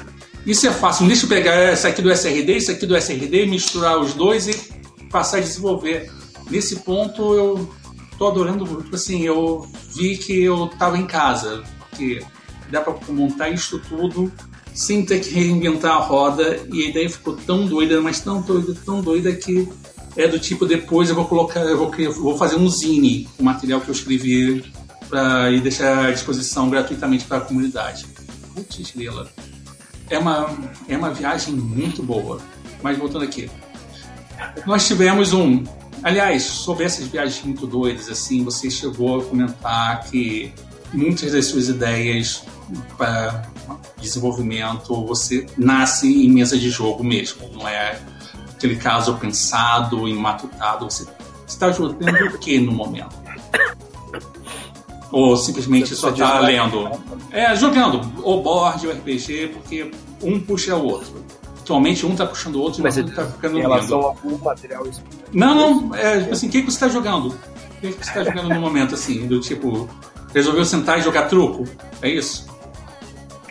Isso é fácil. Deixa eu pegar isso aqui do SRD, isso aqui do SRD, misturar os dois e passar a desenvolver. Nesse ponto eu tô adorando, tipo assim, eu vi que eu tava em casa, que dá para montar isso tudo sem ter que reinventar a roda e a ideia ficou tão doida, mas tão doida, tão doida que é do tipo depois eu vou colocar, eu vou, vou fazer um zine, o material que eu escrevi para e deixar à disposição gratuitamente para a comunidade. Putz, grila. É uma, é uma viagem muito boa. Mas voltando aqui. Nós tivemos um. Aliás, sobre essas viagens muito doidas, assim, você chegou a comentar que muitas das suas ideias para desenvolvimento você nasce em mesa de jogo mesmo, não é aquele caso pensado e matutado. Você está jogando o que no momento? Ou simplesmente só está lendo? É, jogando o board, o RPG, porque um puxa o outro. Atualmente um está puxando o outro e o outro está ficando Em relação a algum material Não, não, é tipo assim, o que, que você está jogando? O que, que você está jogando no momento, assim, do tipo, resolveu sentar e jogar truco? É isso?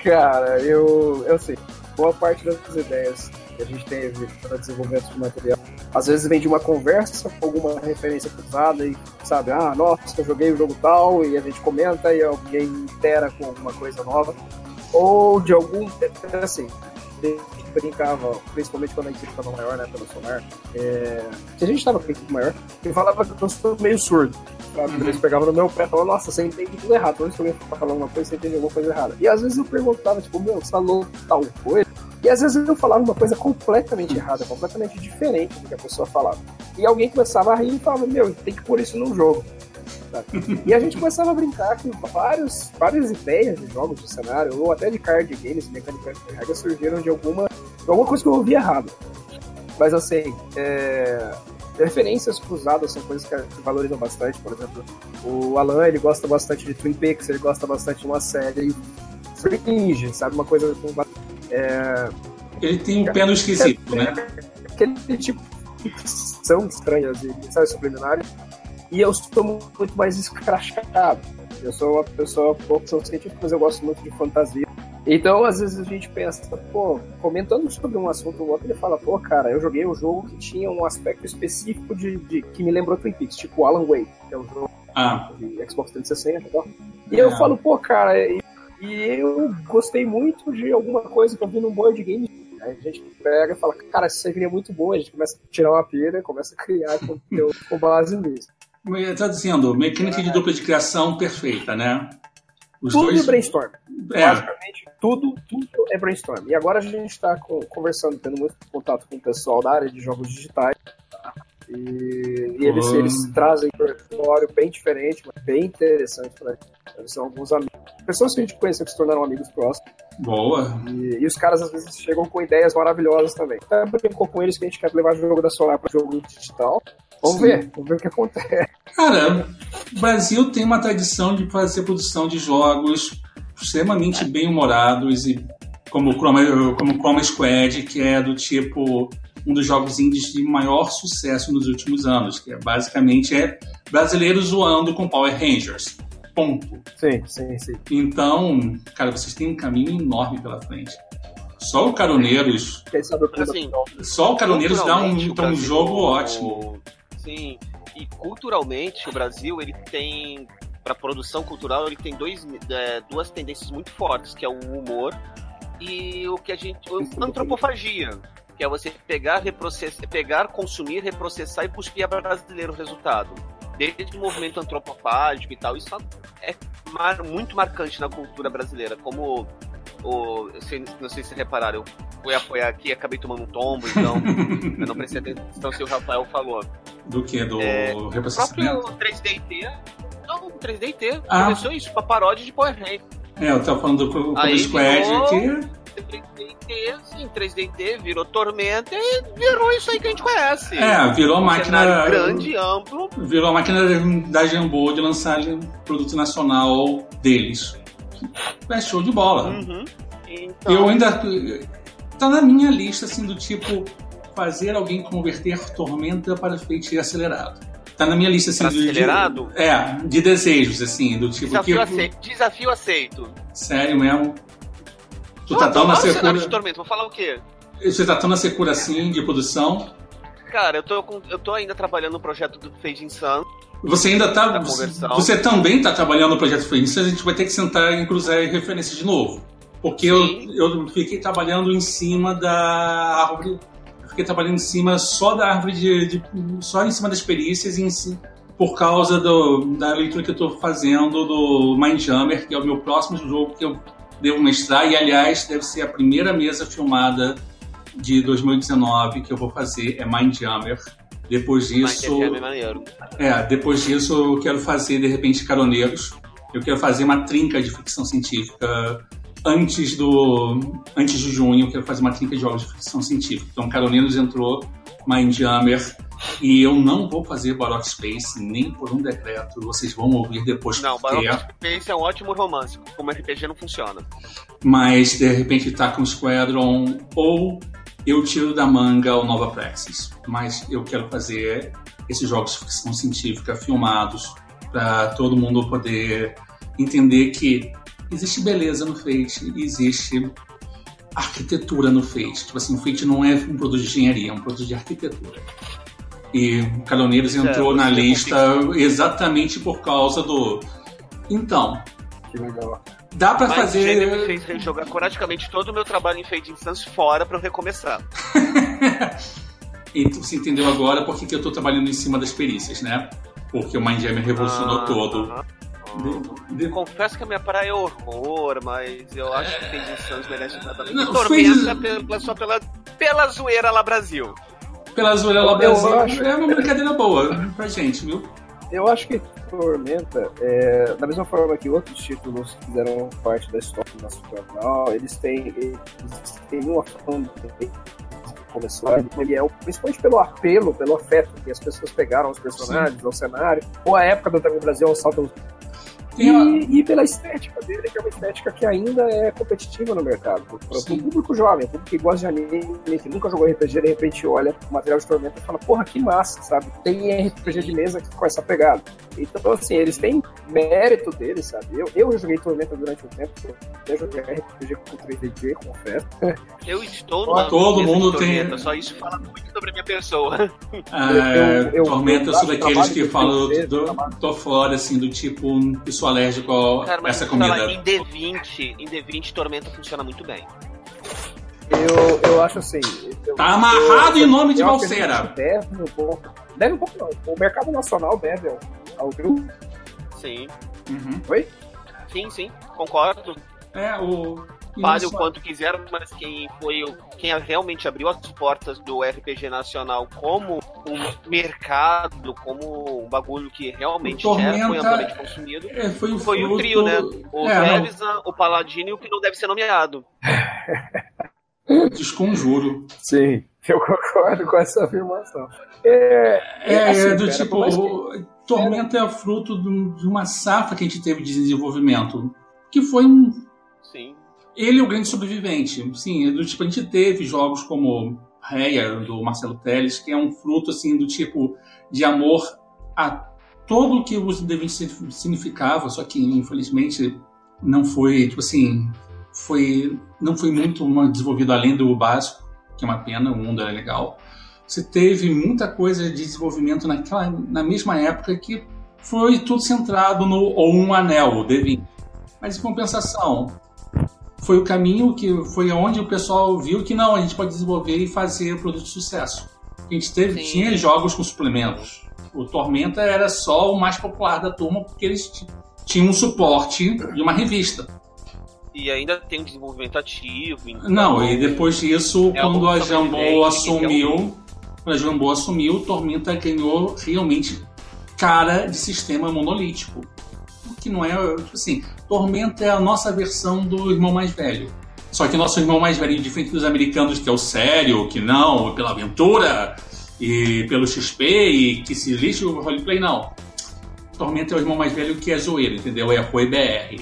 Cara, eu, eu sei. Boa parte das ideias que a gente teve para desenvolvimento de material. Às vezes vem de uma conversa com alguma referência cruzada e sabe, ah, nossa, eu joguei o jogo tal, e a gente comenta e alguém intera com alguma coisa nova. Ou de algum. Assim, a gente brincava, principalmente quando a equipe estava maior, né, pelo Sonar, é, que a gente estava com a equipe maior, e falava que eu sou meio surdo. Sabe? Uhum. Eles pegavam no meu pé e falavam, nossa, você entende tudo errado. Quando alguém falando uma coisa, você entende alguma coisa errada. E às vezes eu perguntava, tipo, meu, você falou tal coisa? E às vezes eu falava uma coisa completamente errada, completamente diferente do que a pessoa falava. E alguém começava a rir e falava, meu, tem que pôr isso no jogo. E a gente começava a brincar com vários, várias ideias de jogos de cenário, ou até de card games, mecânicas de regra, surgiram de alguma, de alguma coisa que eu ouvi errado. Mas assim, é, referências cruzadas são coisas que, que, valorizam bastante. Por exemplo, o Alan ele gosta bastante de Twin Peaks, ele gosta bastante de uma série Fringe, sabe? Uma coisa com é... Ele tem um pé no esquisito, é, né? Aquele tipo de ficção estranhas e mensagens subliminares. E eu sou muito mais escrachado. Eu sou uma pessoa pouco científica, mas eu gosto muito de fantasia. Então, às vezes a gente pensa, pô, comentando sobre um assunto ou outro, ele fala, pô, cara, eu joguei um jogo que tinha um aspecto específico de, de que me lembrou Twin Peaks, tipo Alan Wake, que é um jogo ah. de Xbox 360 e tal. E eu ah. falo, pô, cara, e eu gostei muito de alguma coisa que eu vi num board game. A gente pega e fala, cara, essa seria muito boa. A gente começa a tirar uma pira, começa a criar conteúdo com base nisso. Está dizendo, mecânica de dupla de criação perfeita, né? Os tudo dois... é brainstorm. É. Basicamente, tudo, tudo é brainstorm. E agora a gente está conversando, tendo muito contato com o pessoal da área de jogos digitais. E, e eles, eles trazem um repertório bem diferente, mas bem interessante para eles. São alguns amigos, pessoas que a gente conheceu que se tornaram amigos próximos. Boa. E, e, os caras às vezes chegam com ideias maravilhosas também. Até brincou com eles que a gente quer levar o jogo da Solar para jogo digital. Vamos Sim. ver, vamos ver o que acontece. Cara, o Brasil tem uma tradição de fazer produção de jogos extremamente bem humorados e como o Chroma, como o Chroma Squad, que é do tipo um dos jogos indies de maior sucesso nos últimos anos, que é basicamente é brasileiros zoando com Power Rangers. Ponto. Sim, sim, sim. Então, cara, vocês têm um caminho enorme pela frente. Só o Caroneiros. Assim, só o Caroneiros dá um, um jogo ótimo. Sim. E culturalmente, o Brasil ele tem para produção cultural ele tem dois, é, duas tendências muito fortes, que é o humor e o que a gente a antropofagia que é você pegar, reprocessar, pegar, consumir, reprocessar e cuspir a brasileiro o resultado. Desde o movimento antropofágico e tal, isso é mar, muito marcante na cultura brasileira. Como o, não sei se repararam, eu fui apoiar aqui e acabei tomando um tombo, então eu não prestei atenção se o Rafael falou. Do que? Do é, reprocessamento? O próprio 3DT. Não, o 3DT ah. começou isso, uma paródia de Power Rangers. É, eu tava falando do Cobra Squad virou... aqui 3D, sim, 3D virou Tormenta e virou isso aí que a gente conhece. É, virou a máquina. grande, amplo. Virou a máquina da Jambô de lançar produto nacional deles. É show de bola. Uhum. Então... Eu ainda. Tá na minha lista, assim, do tipo. Fazer alguém converter Tormenta para feitiço acelerado. Tá na minha lista, assim, de, acelerado? De, é, de desejos, assim, do tipo. Desafio, que, aceito. Desafio aceito. Sério mesmo? Tu tá tão na secura. De tormento, vou falar o quê? Você tá tão na secura assim de produção? Cara, eu tô, eu tô ainda trabalhando no projeto do Fade Sun. Você ainda tá. Você, você também tá trabalhando no projeto Fade Sun, a gente vai ter que sentar e cruzar referências de novo. Porque eu, eu fiquei trabalhando em cima da árvore. Eu fiquei trabalhando em cima só da árvore de. de só em cima das perícias em si, por causa do, da leitura que eu estou fazendo do Mindjammer, que é o meu próximo jogo que eu devo mestrar, e aliás, deve ser a primeira mesa filmada de 2019 que eu vou fazer, é Mindjammer. Depois disso. É, é, depois disso eu quero fazer, de repente, Caroneiros. Eu quero fazer uma trinca de ficção científica antes do. Antes de junho, eu quero fazer uma trinca de jogos de ficção científica. Então, Caroneiros entrou, Mindjammer e eu não vou fazer Baroque Space nem por um decreto. Vocês vão ouvir depois Não, Baroque Space é um ótimo romance. Como RPG não funciona. Mas de repente tá com Squadron ou eu tiro da manga o Nova Praxis. Mas eu quero fazer esses jogos de ficção científica filmados para todo mundo poder entender que existe beleza no Fate, existe arquitetura no Fate. Tipo assim, o Fate não é um produto de engenharia, é um produto de arquitetura. E Caloneiros é, entrou na lista exatamente por causa do. Então. Que legal. Dá pra Mas fazer. Mas me fez jogar coraticamente todo o meu trabalho em Fade Instance fora pra eu recomeçar. e você entendeu agora por que eu tô trabalhando em cima das perícias, né? Porque o Mindjammer revolucionou ah, todo. Ah, de, de... Confesso que a minha praia é horror, mas eu acho que Fade Instance merece tratamento. Não, Tormenta fez... só pela, pela zoeira lá Brasil pela zoeira lá Brasil. Acho... É uma brincadeira boa pra gente, viu? Eu acho que Tormenta, é, da mesma forma que outros títulos que fizeram parte da história nacional, eles têm, eles têm uma forma começou, ele é o, principalmente pelo apelo, pelo afeto que as pessoas pegaram aos personagens, Sim. ao cenário, ou a época do Dragão Brasil, ao salto e, e, pela estética dele, que é uma estética que ainda é competitiva no mercado. Para o público jovem, público que gosta de anime, que nunca jogou RPG, de repente olha o material de Tormenta e fala, porra, que massa, sabe? Tem RPG de mesa com essa pegada. Então, assim, eles têm mérito deles, sabe? Eu, eu joguei Tormenta durante um tempo, eu joguei RPG com 3D, confesso. Eu estou numa Todo mundo tem. Só isso fala muito sobre a minha pessoa. É, eu, eu, Tormenta são daqueles que falam, do, tô fora, assim, do tipo, pessoal sou alérgico a Cara, essa comida. Em D20, em D20 Tormenta funciona muito bem. Eu, eu acho assim. Eu, tá amarrado eu, em nome de Valseira. Deve um pouco. Deve um pouco não. O mercado nacional deve ao viu? Sim. Uhum. Oi? Sim, sim. Concordo. É, o fale o quanto quiser, mas quem foi o, quem realmente abriu as portas do RPG nacional como um mercado, como um bagulho que realmente é, foi amplamente consumido, é, foi, o, foi o trio, né? O é, o Paladino e o que não deve ser nomeado. Desconjuro. Sim, eu concordo com essa afirmação. É, é, é assim, do cara, tipo, que... Tormenta é fruto de uma safra que a gente teve de desenvolvimento, que foi um ele é o grande sobrevivente. Sim, do tipo, a gente teve jogos como Reia, do Marcelo Teles, que é um fruto assim do tipo de amor a todo o que o The Vinci significava, só que infelizmente não foi, tipo assim, foi não foi muito desenvolvido além do básico, que é uma pena, o mundo era legal. Você teve muita coisa de desenvolvimento naquela na mesma época que foi tudo centrado no ou um anel, o The Vinci. Mas em compensação, foi o caminho que foi onde o pessoal viu que não, a gente pode desenvolver e fazer produto de sucesso. A gente teve, tinha jogos com suplementos. O Tormenta era só o mais popular da turma porque eles tinham um suporte de uma revista. E ainda tem um desenvolvimento ativo. Então... Não, e depois disso, é quando a Jambô assumiu, quando a Jambô assumiu, o Tormenta ganhou realmente cara de sistema monolítico que não é. Tipo assim, Tormenta é a nossa versão do irmão mais velho. Só que nosso irmão mais velho, diferente dos americanos, que é o sério, que não, pela aventura e pelo XP e que se lixe o roleplay, não. Tormenta é o irmão mais velho que é zoeiro, entendeu? É Rui BR.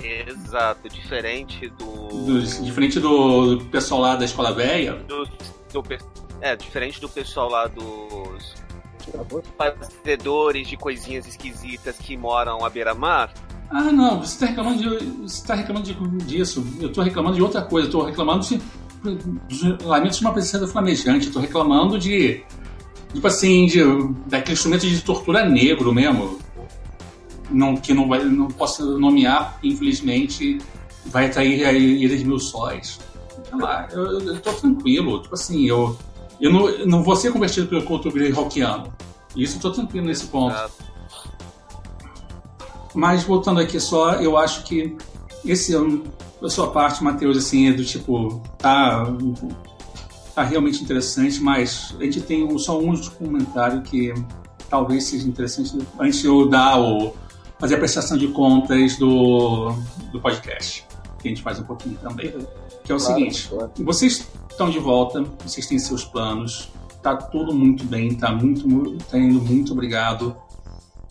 Exato, diferente do... do. diferente do pessoal lá da escola velha. Do, do, é, diferente do pessoal lá dos fazedores de coisinhas esquisitas que moram à beira-mar. Ah, não, você está reclamando, de, você tá reclamando de, disso. Eu estou reclamando de outra coisa. Estou reclamando de, de lamentos de uma princesa flamejante. Estou reclamando de, tipo assim, de, daquele instrumento de tortura negro mesmo. Não, que não, vai, não posso nomear, infelizmente, vai atrair a de mil sóis. Sei lá, eu, estou tranquilo. Tipo assim, eu, eu não, eu não vou ser convertido pelo culto rockiano. Isso eu tô tranquilo nesse ponto. Mas voltando aqui só, eu acho que esse ano, da sua parte, Matheus, assim, é do tipo, tá, tá realmente interessante, mas a gente tem só um comentário que talvez seja interessante antes de eu dar o fazer a prestação de contas do, do podcast, que a gente faz um pouquinho também. Que é o claro, seguinte, claro. vocês estão de volta, vocês têm seus planos, tá tudo muito bem, tá muito, tá indo muito obrigado.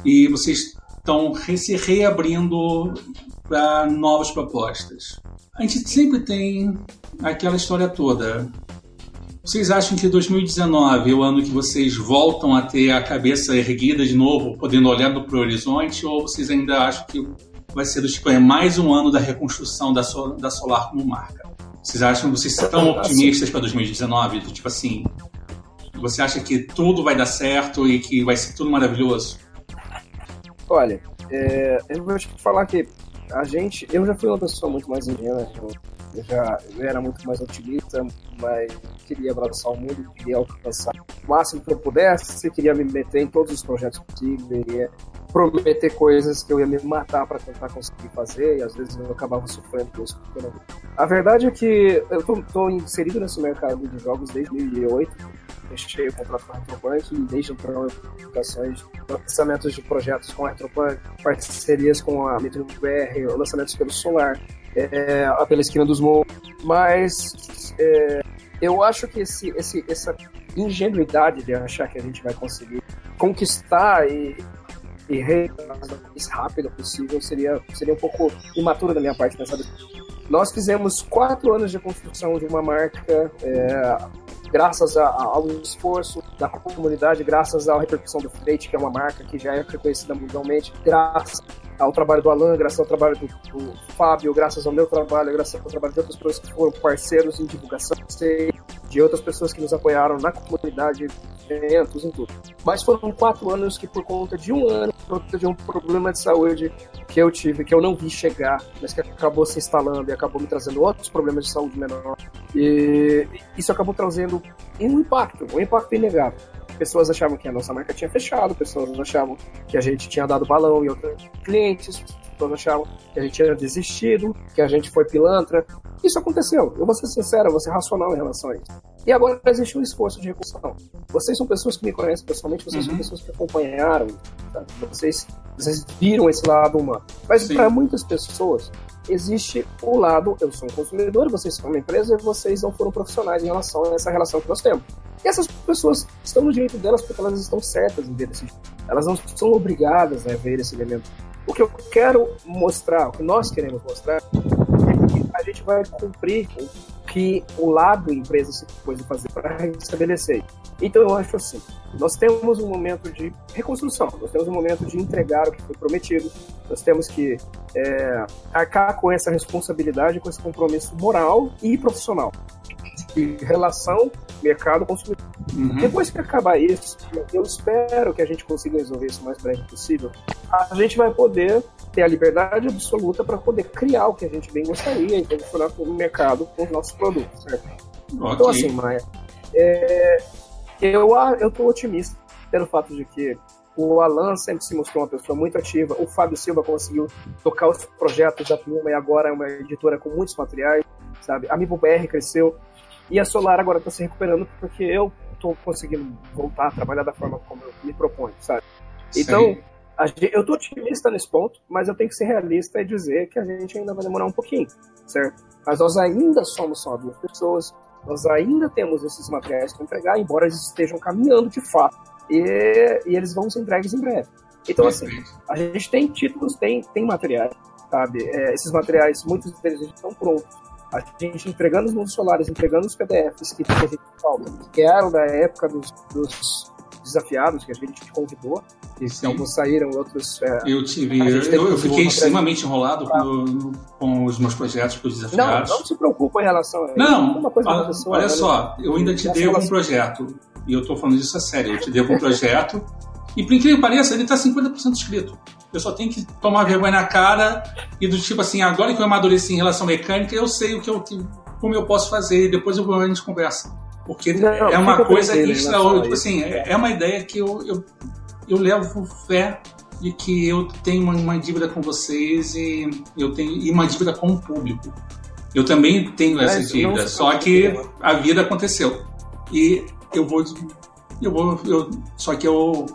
E vocês estão se reabrindo para novas propostas. A gente sempre tem aquela história toda. Vocês acham que 2019 é o ano que vocês voltam a ter a cabeça erguida de novo, podendo olhar para o horizonte, ou vocês ainda acham que vai ser do tipo, é mais um ano da reconstrução da, da Solar como marca? Vocês acham que vocês estão otimistas para 2019? Tipo assim, você acha que tudo vai dar certo e que vai ser tudo maravilhoso? Olha, é, eu vou te falar que a gente, eu já fui uma pessoa muito mais ingênua, eu já eu era muito mais otimista, mas queria abraçar o mundo, queria alcançar o máximo que eu pudesse, queria me meter em todos os projetos possíveis, queria prometer coisas que eu ia me matar para tentar conseguir fazer e às vezes eu acabava sofrendo por isso. A verdade é que eu tô, tô, inserido nesse mercado de jogos desde 2008. Fechei o contrato com a Retropunk e desde então publicações, lançamentos de projetos com a Retropunk, parcerias com a Metro BR, lançamentos pelo Solar, é, pela Esquina dos Montes. Mas é, eu acho que esse, esse, essa ingenuidade de achar que a gente vai conseguir conquistar e e o mais rápida possível seria, seria um pouco imaturo da minha parte pensar Nós fizemos quatro anos de construção de uma marca, é, graças a, ao esforço da comunidade, graças à repercussão do Freight, que é uma marca que já é reconhecida mundialmente, graças ao trabalho do Alan, graças ao trabalho do, do, Fábio, graças ao meu trabalho, graças ao trabalho de outras pessoas que foram parceiros em divulgação, de outras pessoas que nos apoiaram na comunidade, eventos, em tudo. Mas foram quatro anos que, por conta de um ano, por conta de um problema de saúde que eu tive, que eu não vi chegar, mas que acabou se instalando e acabou me trazendo outros problemas de saúde menor. E isso acabou trazendo um impacto, um impacto inegável pessoas achavam que a nossa marca tinha fechado, pessoas achavam que a gente tinha dado balão em outros clientes, pessoas achavam que a gente tinha desistido, que a gente foi pilantra. Isso aconteceu. Eu vou ser sincero, eu vou ser racional em relação a isso. E agora existe um esforço de reconstrução. Vocês são pessoas que me conhecem pessoalmente, vocês uhum. são pessoas que acompanharam, vocês, vocês viram esse lado humano. Mas para muitas pessoas, existe o lado, eu sou um consumidor, vocês são uma empresa e vocês não foram profissionais em relação a essa relação que nós temos. E essas pessoas estão no direito delas porque elas estão certas em ver esse Elas não são obrigadas a ver esse elemento. O que eu quero mostrar, o que nós queremos mostrar, é que a gente vai cumprir o que o lado empresa se pôs a fazer para estabelecer. Então eu acho assim, nós temos um momento de reconstrução, nós temos um momento de entregar o que foi prometido, nós temos que é, arcar com essa responsabilidade, com esse compromisso moral e profissional de relação mercado-consumidor. Uhum. Depois que acabar isso, eu espero que a gente consiga resolver isso o mais breve possível. A gente vai poder ter a liberdade absoluta para poder criar o que a gente bem gostaria e funcionar com o mercado com os nossos produtos, certo? Okay. Então, assim, Maia, é, eu estou otimista pelo fato de que o Alan sempre se mostrou uma pessoa muito ativa. O Fábio Silva conseguiu tocar os projetos da Pluma e agora é uma editora com muitos materiais, sabe? A Mibo BR cresceu. E a Solar agora está se recuperando porque eu estou conseguindo voltar a trabalhar da forma como eu me proponho, sabe? Então, eu tô otimista nesse ponto, mas eu tenho que ser realista e dizer que a gente ainda vai demorar um pouquinho, certo? Mas nós ainda somos só duas pessoas, nós ainda temos esses materiais para entregar, embora eles estejam caminhando de fato, e, e eles vão ser entregues em breve. Então, assim, a gente tem títulos, tem, tem materiais, sabe? É, esses materiais, muitos deles estão prontos. A gente entregando os mundos solares, entregando os PDFs que, que a gente falta, que eram da época dos, dos desafiados que a gente convidou. Sim. Alguns saíram, outros. É, eu tive. Eu, eu, fiquei extremamente enrolado com, com, os meus projetos para os desafiados. Não, não se preocupa em relação a isso. Não, uma coisa a, olha né? só, eu ainda te devo um projeto. E eu estou falando isso a sério. Eu te devo um projeto. E por incrível que pareça, ele está 50% escrito. Eu só tenho que tomar vergonha na cara e do tipo assim, agora que eu amadureci em relação mecânica, eu sei o que eu, como eu posso fazer e depois eu, a gente conversa. Porque não, é uma coisa extraordinária. Tipo assim, é, é uma ideia que eu, eu, eu levo fé de que eu tenho uma, uma, dívida com vocês e eu tenho e uma dívida com o público. Eu também tenho essa é, dívida, só que a vida aconteceu. E eu vou eu vou eu, só que eu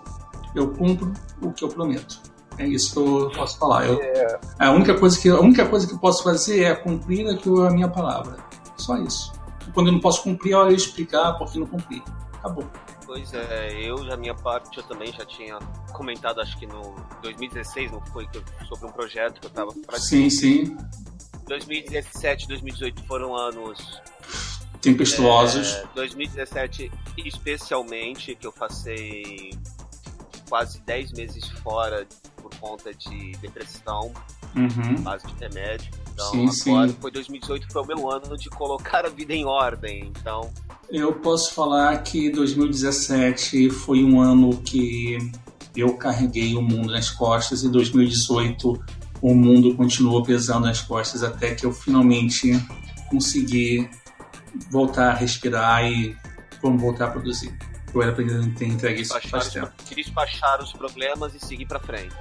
eu cumpro o que eu prometo. É isso que eu posso falar. Eu, é. A única coisa que a única coisa que eu posso fazer é cumprir a minha palavra. Só isso quando eu não posso cumprir, eu explicar por que não cumpri. Acabou. Pois é, eu, da minha parte, eu também já tinha comentado, acho que no 2016, não foi, sobre um projeto que eu estava Sim, sim. 2017 2018 foram anos tempestuosos. É, 2017, especialmente, que eu passei quase 10 meses fora conta de depressão, uhum. base de remédio. Então, sim, agora sim. foi 2018 foi o meu ano de colocar a vida em ordem. Então, eu posso falar que 2017 foi um ano que eu carreguei o mundo nas costas e 2018 o mundo continuou pesando nas costas até que eu finalmente consegui voltar a respirar e vamos voltar a produzir. Eu era para ter entregue isso faz tempo. Despachar os problemas e seguir para frente.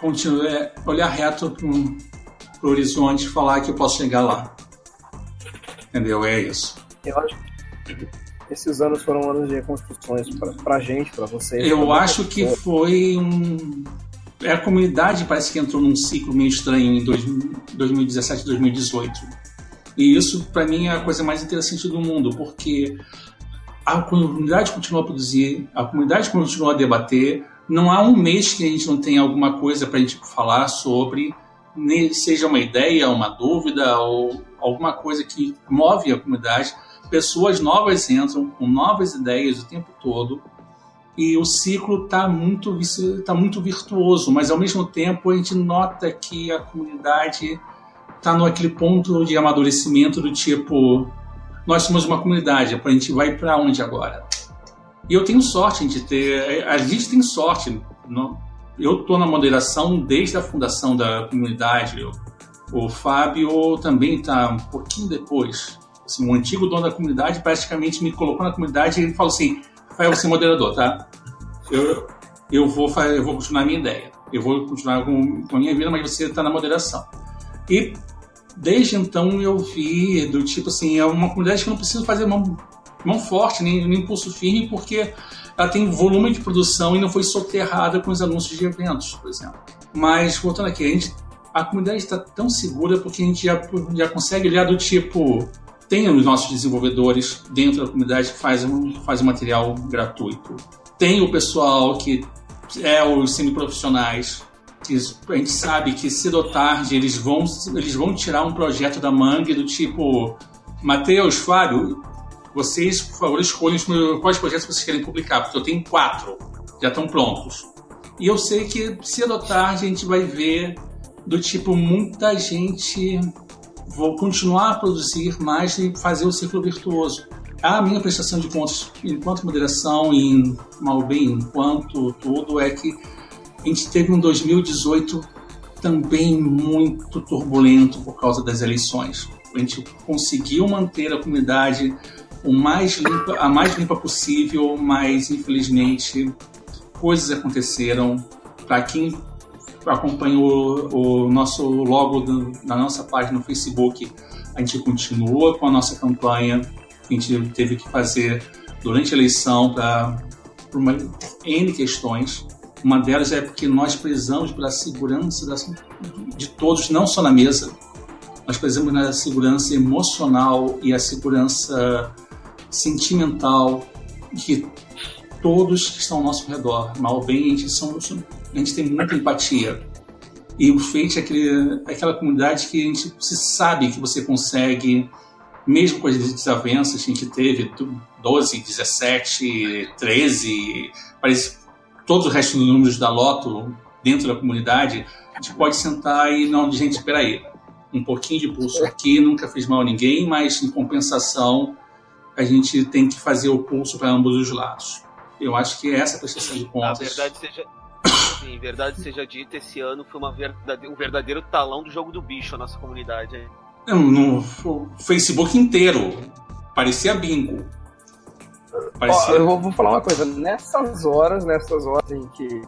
Continua, é, olhar reto pro horizonte e falar que eu posso chegar lá. Entendeu? É isso. Eu acho que esses anos foram anos de reconstruções pra, pra gente, pra vocês. Eu pra acho que foi um. É, a comunidade parece que entrou num ciclo meio estranho em 2017, 2018. E isso, para mim, é a coisa mais interessante do mundo, porque a comunidade continua a produzir, a comunidade continua a debater. Não há um mês que a gente não tenha alguma coisa para a gente falar sobre seja uma ideia, uma dúvida ou alguma coisa que move a comunidade, pessoas novas entram com novas ideias o tempo todo e o ciclo está muito, tá muito virtuoso, mas ao mesmo tempo a gente nota que a comunidade está naquele ponto de amadurecimento do tipo nós somos uma comunidade, a gente vai para onde agora? E eu tenho sorte de ter, a gente tem sorte, não, eu estou na moderação desde a fundação da comunidade. O Fábio também está um pouquinho depois. Assim, o antigo dono da comunidade praticamente me colocou na comunidade e ele falou assim: Rafael, você é moderador, tá? Eu, eu, vou, eu vou continuar a minha ideia. Eu vou continuar com, com a minha vida, mas você está na moderação. E desde então eu vi do tipo assim: é uma comunidade que eu não preciso fazer mão, mão forte, nem, nem impulso firme, porque ela tem volume de produção e não foi soterrada com os anúncios de eventos, por exemplo. Mas, voltando aqui, a, gente, a comunidade está tão segura porque a gente já, já consegue olhar do tipo. Tem os nossos desenvolvedores dentro da comunidade que faz um, faz material gratuito. Tem o pessoal que é os semiprofissionais, que a gente sabe que cedo ou tarde eles vão, eles vão tirar um projeto da manga do tipo Mateus, Fábio, vocês, por favor, escolham quais projetos vocês querem publicar, porque eu tenho quatro, já estão prontos. E eu sei que cedo ou tarde a gente vai ver do tipo muita gente vou continuar a produzir mais e fazer o ciclo virtuoso. A minha prestação de contas, enquanto moderação e mal bem enquanto tudo, é que a gente teve um 2018 também muito turbulento por causa das eleições. A gente conseguiu manter a comunidade o mais limpa, a mais limpa possível, mas infelizmente coisas aconteceram. Para quem acompanhou o nosso logo do, na nossa página no Facebook, a gente continua com a nossa campanha. A gente teve que fazer durante a eleição para uma N questões. Uma delas é porque nós prezamos pela segurança de todos, não só na mesa. Nós prezamos na segurança emocional e a segurança sentimental de todos que estão ao nosso redor. Mal bem, a gente, somos, a gente tem muita empatia. E o Fate é aquele, é aquela comunidade que a gente se sabe que você consegue, mesmo com as desavenças que a gente teve, 12, 17, 13, parece todos os restos dos números da Loto dentro da comunidade, a gente pode sentar e não, gente, espera aí, um pouquinho de pulso aqui nunca fez mal a ninguém, mas em compensação a gente tem que fazer o pulso para ambos os lados. Eu acho que é essa a prestação de contas. A verdade seja, Sim, verdade seja dita, esse ano foi uma verdade, um verdadeiro talão do jogo do bicho a nossa comunidade. No Facebook inteiro. Parecia bingo. Parecia... Ó, eu vou falar uma coisa. Nessas horas, nessas horas em que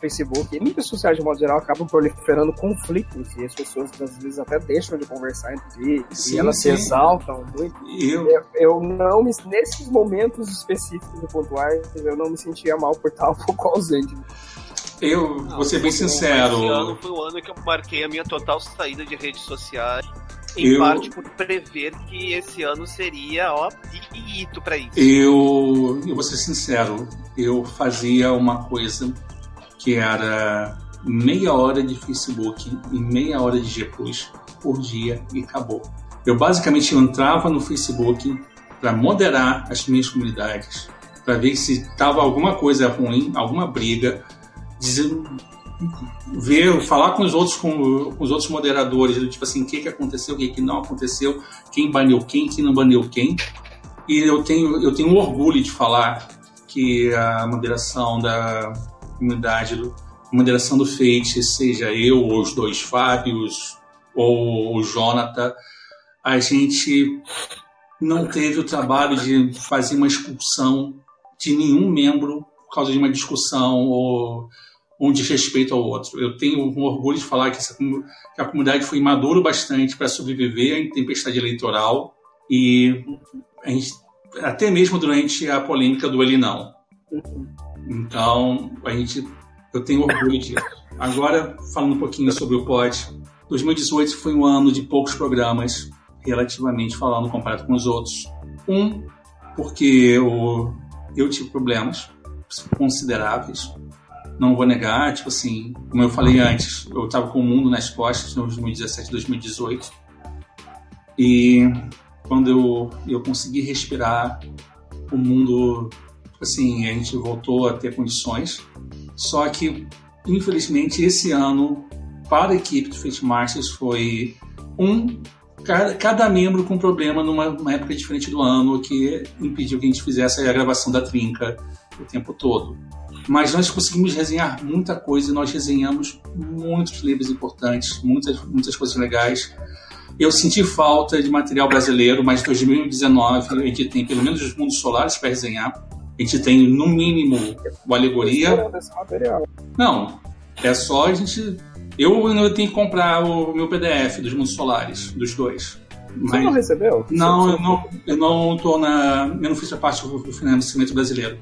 Facebook e mídias sociais de modo geral acabam proliferando conflitos e as pessoas às vezes até deixam de conversar entre si e elas sim. se exaltam muito. Eu... eu... Eu, não me, nesses momentos específicos e pontuais eu não me sentia mal por estar um pouco ausente. Eu não, vou ser bem sincero. Esse ano foi o ano que eu marquei a minha total saída de redes sociais. Em eu... parte por prever que esse ano seria, ó, piquito pra isso. Eu, eu vou ser sincero, eu fazia uma coisa que era meia hora de Facebook e meia hora de G Plus por dia e acabou. Eu basicamente entrava no Facebook para moderar as minhas comunidades, para ver se estava alguma coisa ruim, alguma briga, dizer, ver, falar com os outros, com, com os outros moderadores, tipo assim, o que, que aconteceu, o que, que não aconteceu, quem baneu quem, quem não baneu quem. E eu tenho, eu tenho orgulho de falar que a moderação da comunidade, a moderação do Fate, seja eu ou os dois Fábios ou o Jonathan, a gente não teve o trabalho de fazer uma expulsão de nenhum membro por causa de uma discussão ou um desrespeito ao outro. Eu tenho um orgulho de falar que, essa, que a comunidade foi madura bastante para sobreviver à tempestade eleitoral e gente, até mesmo durante a polêmica do ele não. Então, a gente, eu tenho orgulho disso. Agora, falando um pouquinho sobre o POD, 2018 foi um ano de poucos programas, relativamente falando, comparado com os outros. Um, porque eu, eu tive problemas consideráveis não vou negar, tipo assim, como eu falei antes, eu estava com o mundo nas costas em 2017, 2018. E quando eu, eu consegui respirar, o mundo, assim, a gente voltou a ter condições. Só que, infelizmente, esse ano, para a equipe do Fate Masters, foi um cada, cada membro com problema numa época diferente do ano que impediu que a gente fizesse a gravação da trinca o tempo todo mas nós conseguimos resenhar muita coisa, nós resenhamos muitos livros importantes, muitas, muitas coisas legais. Eu senti falta de material brasileiro, mas em 2019 a gente tem pelo menos os mundos solares para resenhar. A gente tem, no mínimo, o Alegoria. Não, é só a gente. Eu ainda tenho que comprar o meu PDF dos mundos solares, dos dois. Mas... Você não recebeu? Não, eu não, eu não tô na. Eu não fiz a parte do financiamento brasileiro.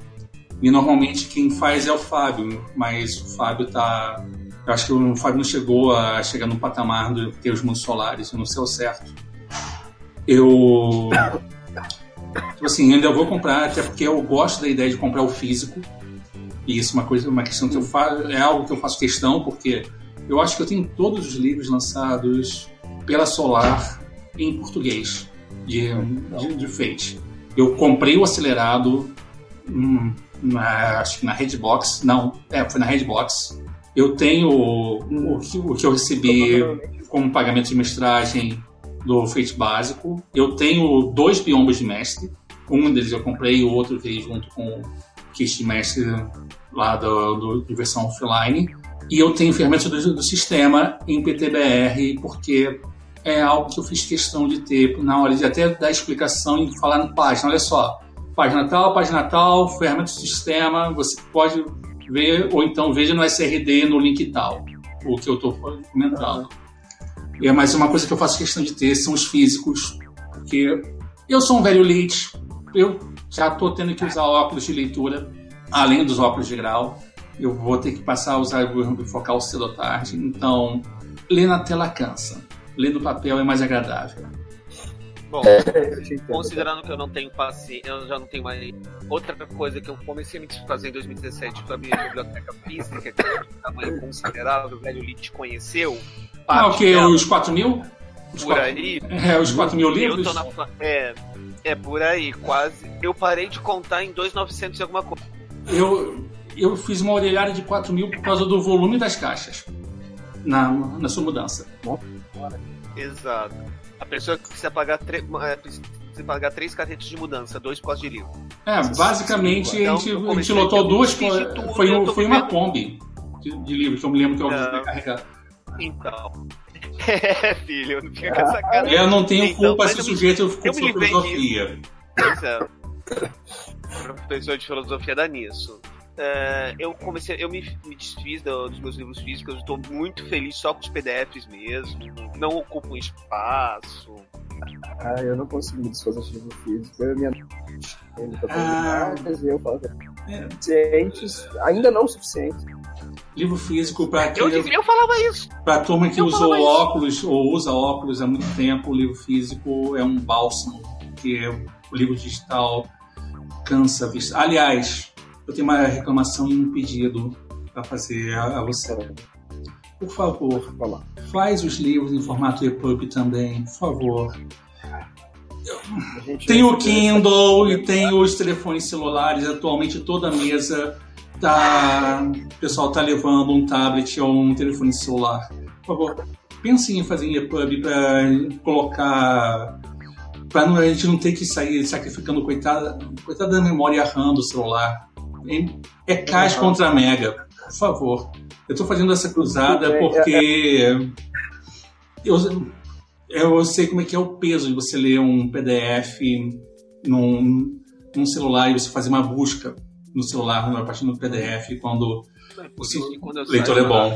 E normalmente quem faz é o Fábio, mas o Fábio tá. Eu acho que o Fábio não chegou a chegar no patamar de ter os mundos solares, eu não sei o certo. Eu. Tipo assim, ainda vou comprar, até porque eu gosto da ideia de comprar o físico. E isso é uma coisa, uma questão que eu faço, é algo que eu faço questão, porque eu acho que eu tenho todos os livros lançados pela Solar em português de, de, de Fate. Eu comprei o acelerado, hum, na, acho que na Redbox, não, é, foi na Redbox. Eu tenho o, o, que, o que eu recebi como pagamento de mestragem do Fate básico. Eu tenho dois biomas de mestre. Um deles eu comprei, o outro veio junto com o kit de mestre lá do, do, de versão offline. E eu tenho ferramentas do, do sistema em PTBR, porque é algo que eu fiz questão de ter na hora de até dar explicação e falar na página. Olha só, página tal, página tal, ferramenta do sistema, você pode ver, ou então veja no SRD, no link tal, o que eu estou comentando. É mais uma coisa que eu faço questão de ter são os físicos, porque eu sou um velho lead, eu já estou tendo que usar óculos de leitura, além dos óculos de grau, eu vou ter que passar a usar o bifocal cedo ou tarde. Então, ler na tela cansa. Ler no papel é mais agradável. Bom, é, considerando que eu não tenho paciência, eu já não tenho mais. Outra coisa que eu comecei a me desfazer em 2017 foi a minha biblioteca física, que é de tamanho considerável, o velho Lee te conheceu. Ah, o que? Os 4 mil? Os por 4... aí. É, os 4 mil livros? Na... É, é por aí, quase. Eu parei de contar em 2,900 e alguma coisa. Eu, eu fiz uma orelhada de 4 mil por causa do volume das caixas na, na sua mudança. Exato. A pessoa precisa pagar, tre... É, precisa pagar três carretas de mudança, dois por causa de livro. É, basicamente a gente, então, a gente lotou duas. Tudo, foi, um, foi uma Kombi de, de livros que eu me lembro que eu ia carregar. Então. É, filho, não fica com essa cara. Eu não tenho então, culpa se o sujeito ficou com filosofia. Pois é. Professor de filosofia dá nisso. Uh, eu comecei, eu me, me desfiz do, dos meus livros físicos, eu estou muito feliz só com os PDFs mesmo, não ocupam espaço. Ah, eu não consigo me desfazer de livro físico, eu e minha ah, eu falo, é. gente, ainda não o suficiente. Livro físico para eu, eu falava isso. Para turma que eu usou óculos isso. ou usa óculos há muito tempo, o livro físico é um bálsamo, porque o livro digital cansa a vista. Aliás, eu tenho uma reclamação e um pedido para fazer a, a, você. Por favor, faz os livros em formato EPUB também, por favor. Tem o Kindle e tem os telefones celulares. Atualmente toda mesa tá, o pessoal tá levando um tablet ou um telefone celular. Por favor, pense em fazer EPUB para colocar para a gente não ter que sair sacrificando coitada, coitada da memória errando o celular. É cais uhum. contra Mega, por favor. Eu estou fazendo essa cruzada porque eu, eu sei como é que é o peso de você ler um PDF num, num celular e você fazer uma busca no celular, a partir do PDF, quando o quando leitor é bom.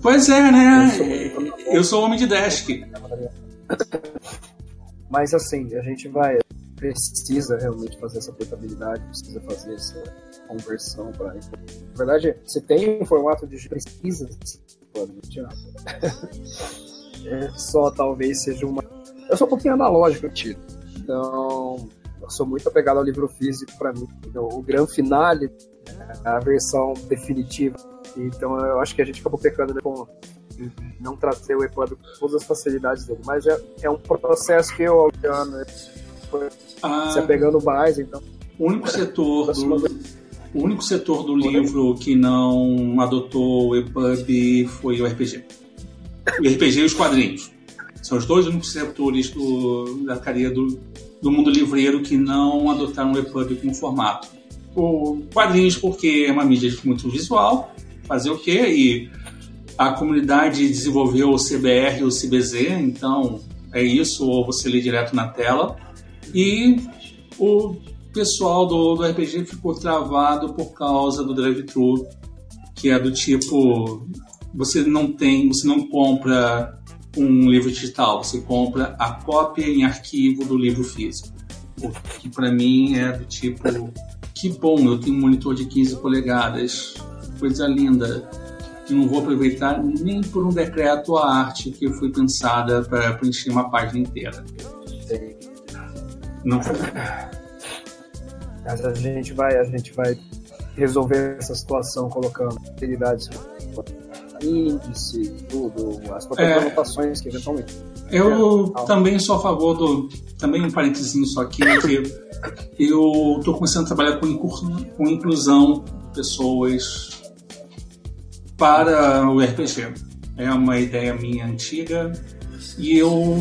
Pois é, né? Eu sou homem de desk. Mas assim, a gente vai precisa realmente fazer essa portabilidade, precisa fazer essa conversão para Na verdade, você tem um formato de precisa, é só talvez seja uma. Eu sou um pouquinho analógico, tiro. Então, eu sou muito apegado ao livro físico para mim. Então, o grande finale, a versão definitiva. Então, eu acho que a gente acabou pecando né, com não trazer o EPUB com todas as facilidades dele. Mas é, é um processo que eu, ano, ah, se apegando mais, então. O único setor do, o único setor do livro que não adotou o EPUB foi o RPG. O RPG e os quadrinhos. São os dois únicos setores do, da cadeia do, do mundo livreiro que não adotaram o EPUB como formato. O quadrinhos porque é uma mídia muito visual, fazer o quê? E a comunidade desenvolveu o CBR e o CBZ, então é isso, ou você lê direto na tela. E o pessoal do, do RPG ficou travado por causa do drive-thru, que é do tipo: você não tem, você não compra um livro digital, você compra a cópia em arquivo do livro físico. O que para mim é do tipo: que bom, eu tenho um monitor de 15 polegadas, coisa linda. Que não vou aproveitar nem por um decreto a arte que foi pensada para preencher uma página inteira. Não. Mas a gente vai, a gente vai resolver essa situação colocando utilidades índice, tudo, as próprias é, anotações que eventualmente. Eu é, também sou a favor do. Também um parênteses só aqui, né, que eu estou começando a trabalhar com, com inclusão de pessoas para o RPG. É uma ideia minha antiga e eu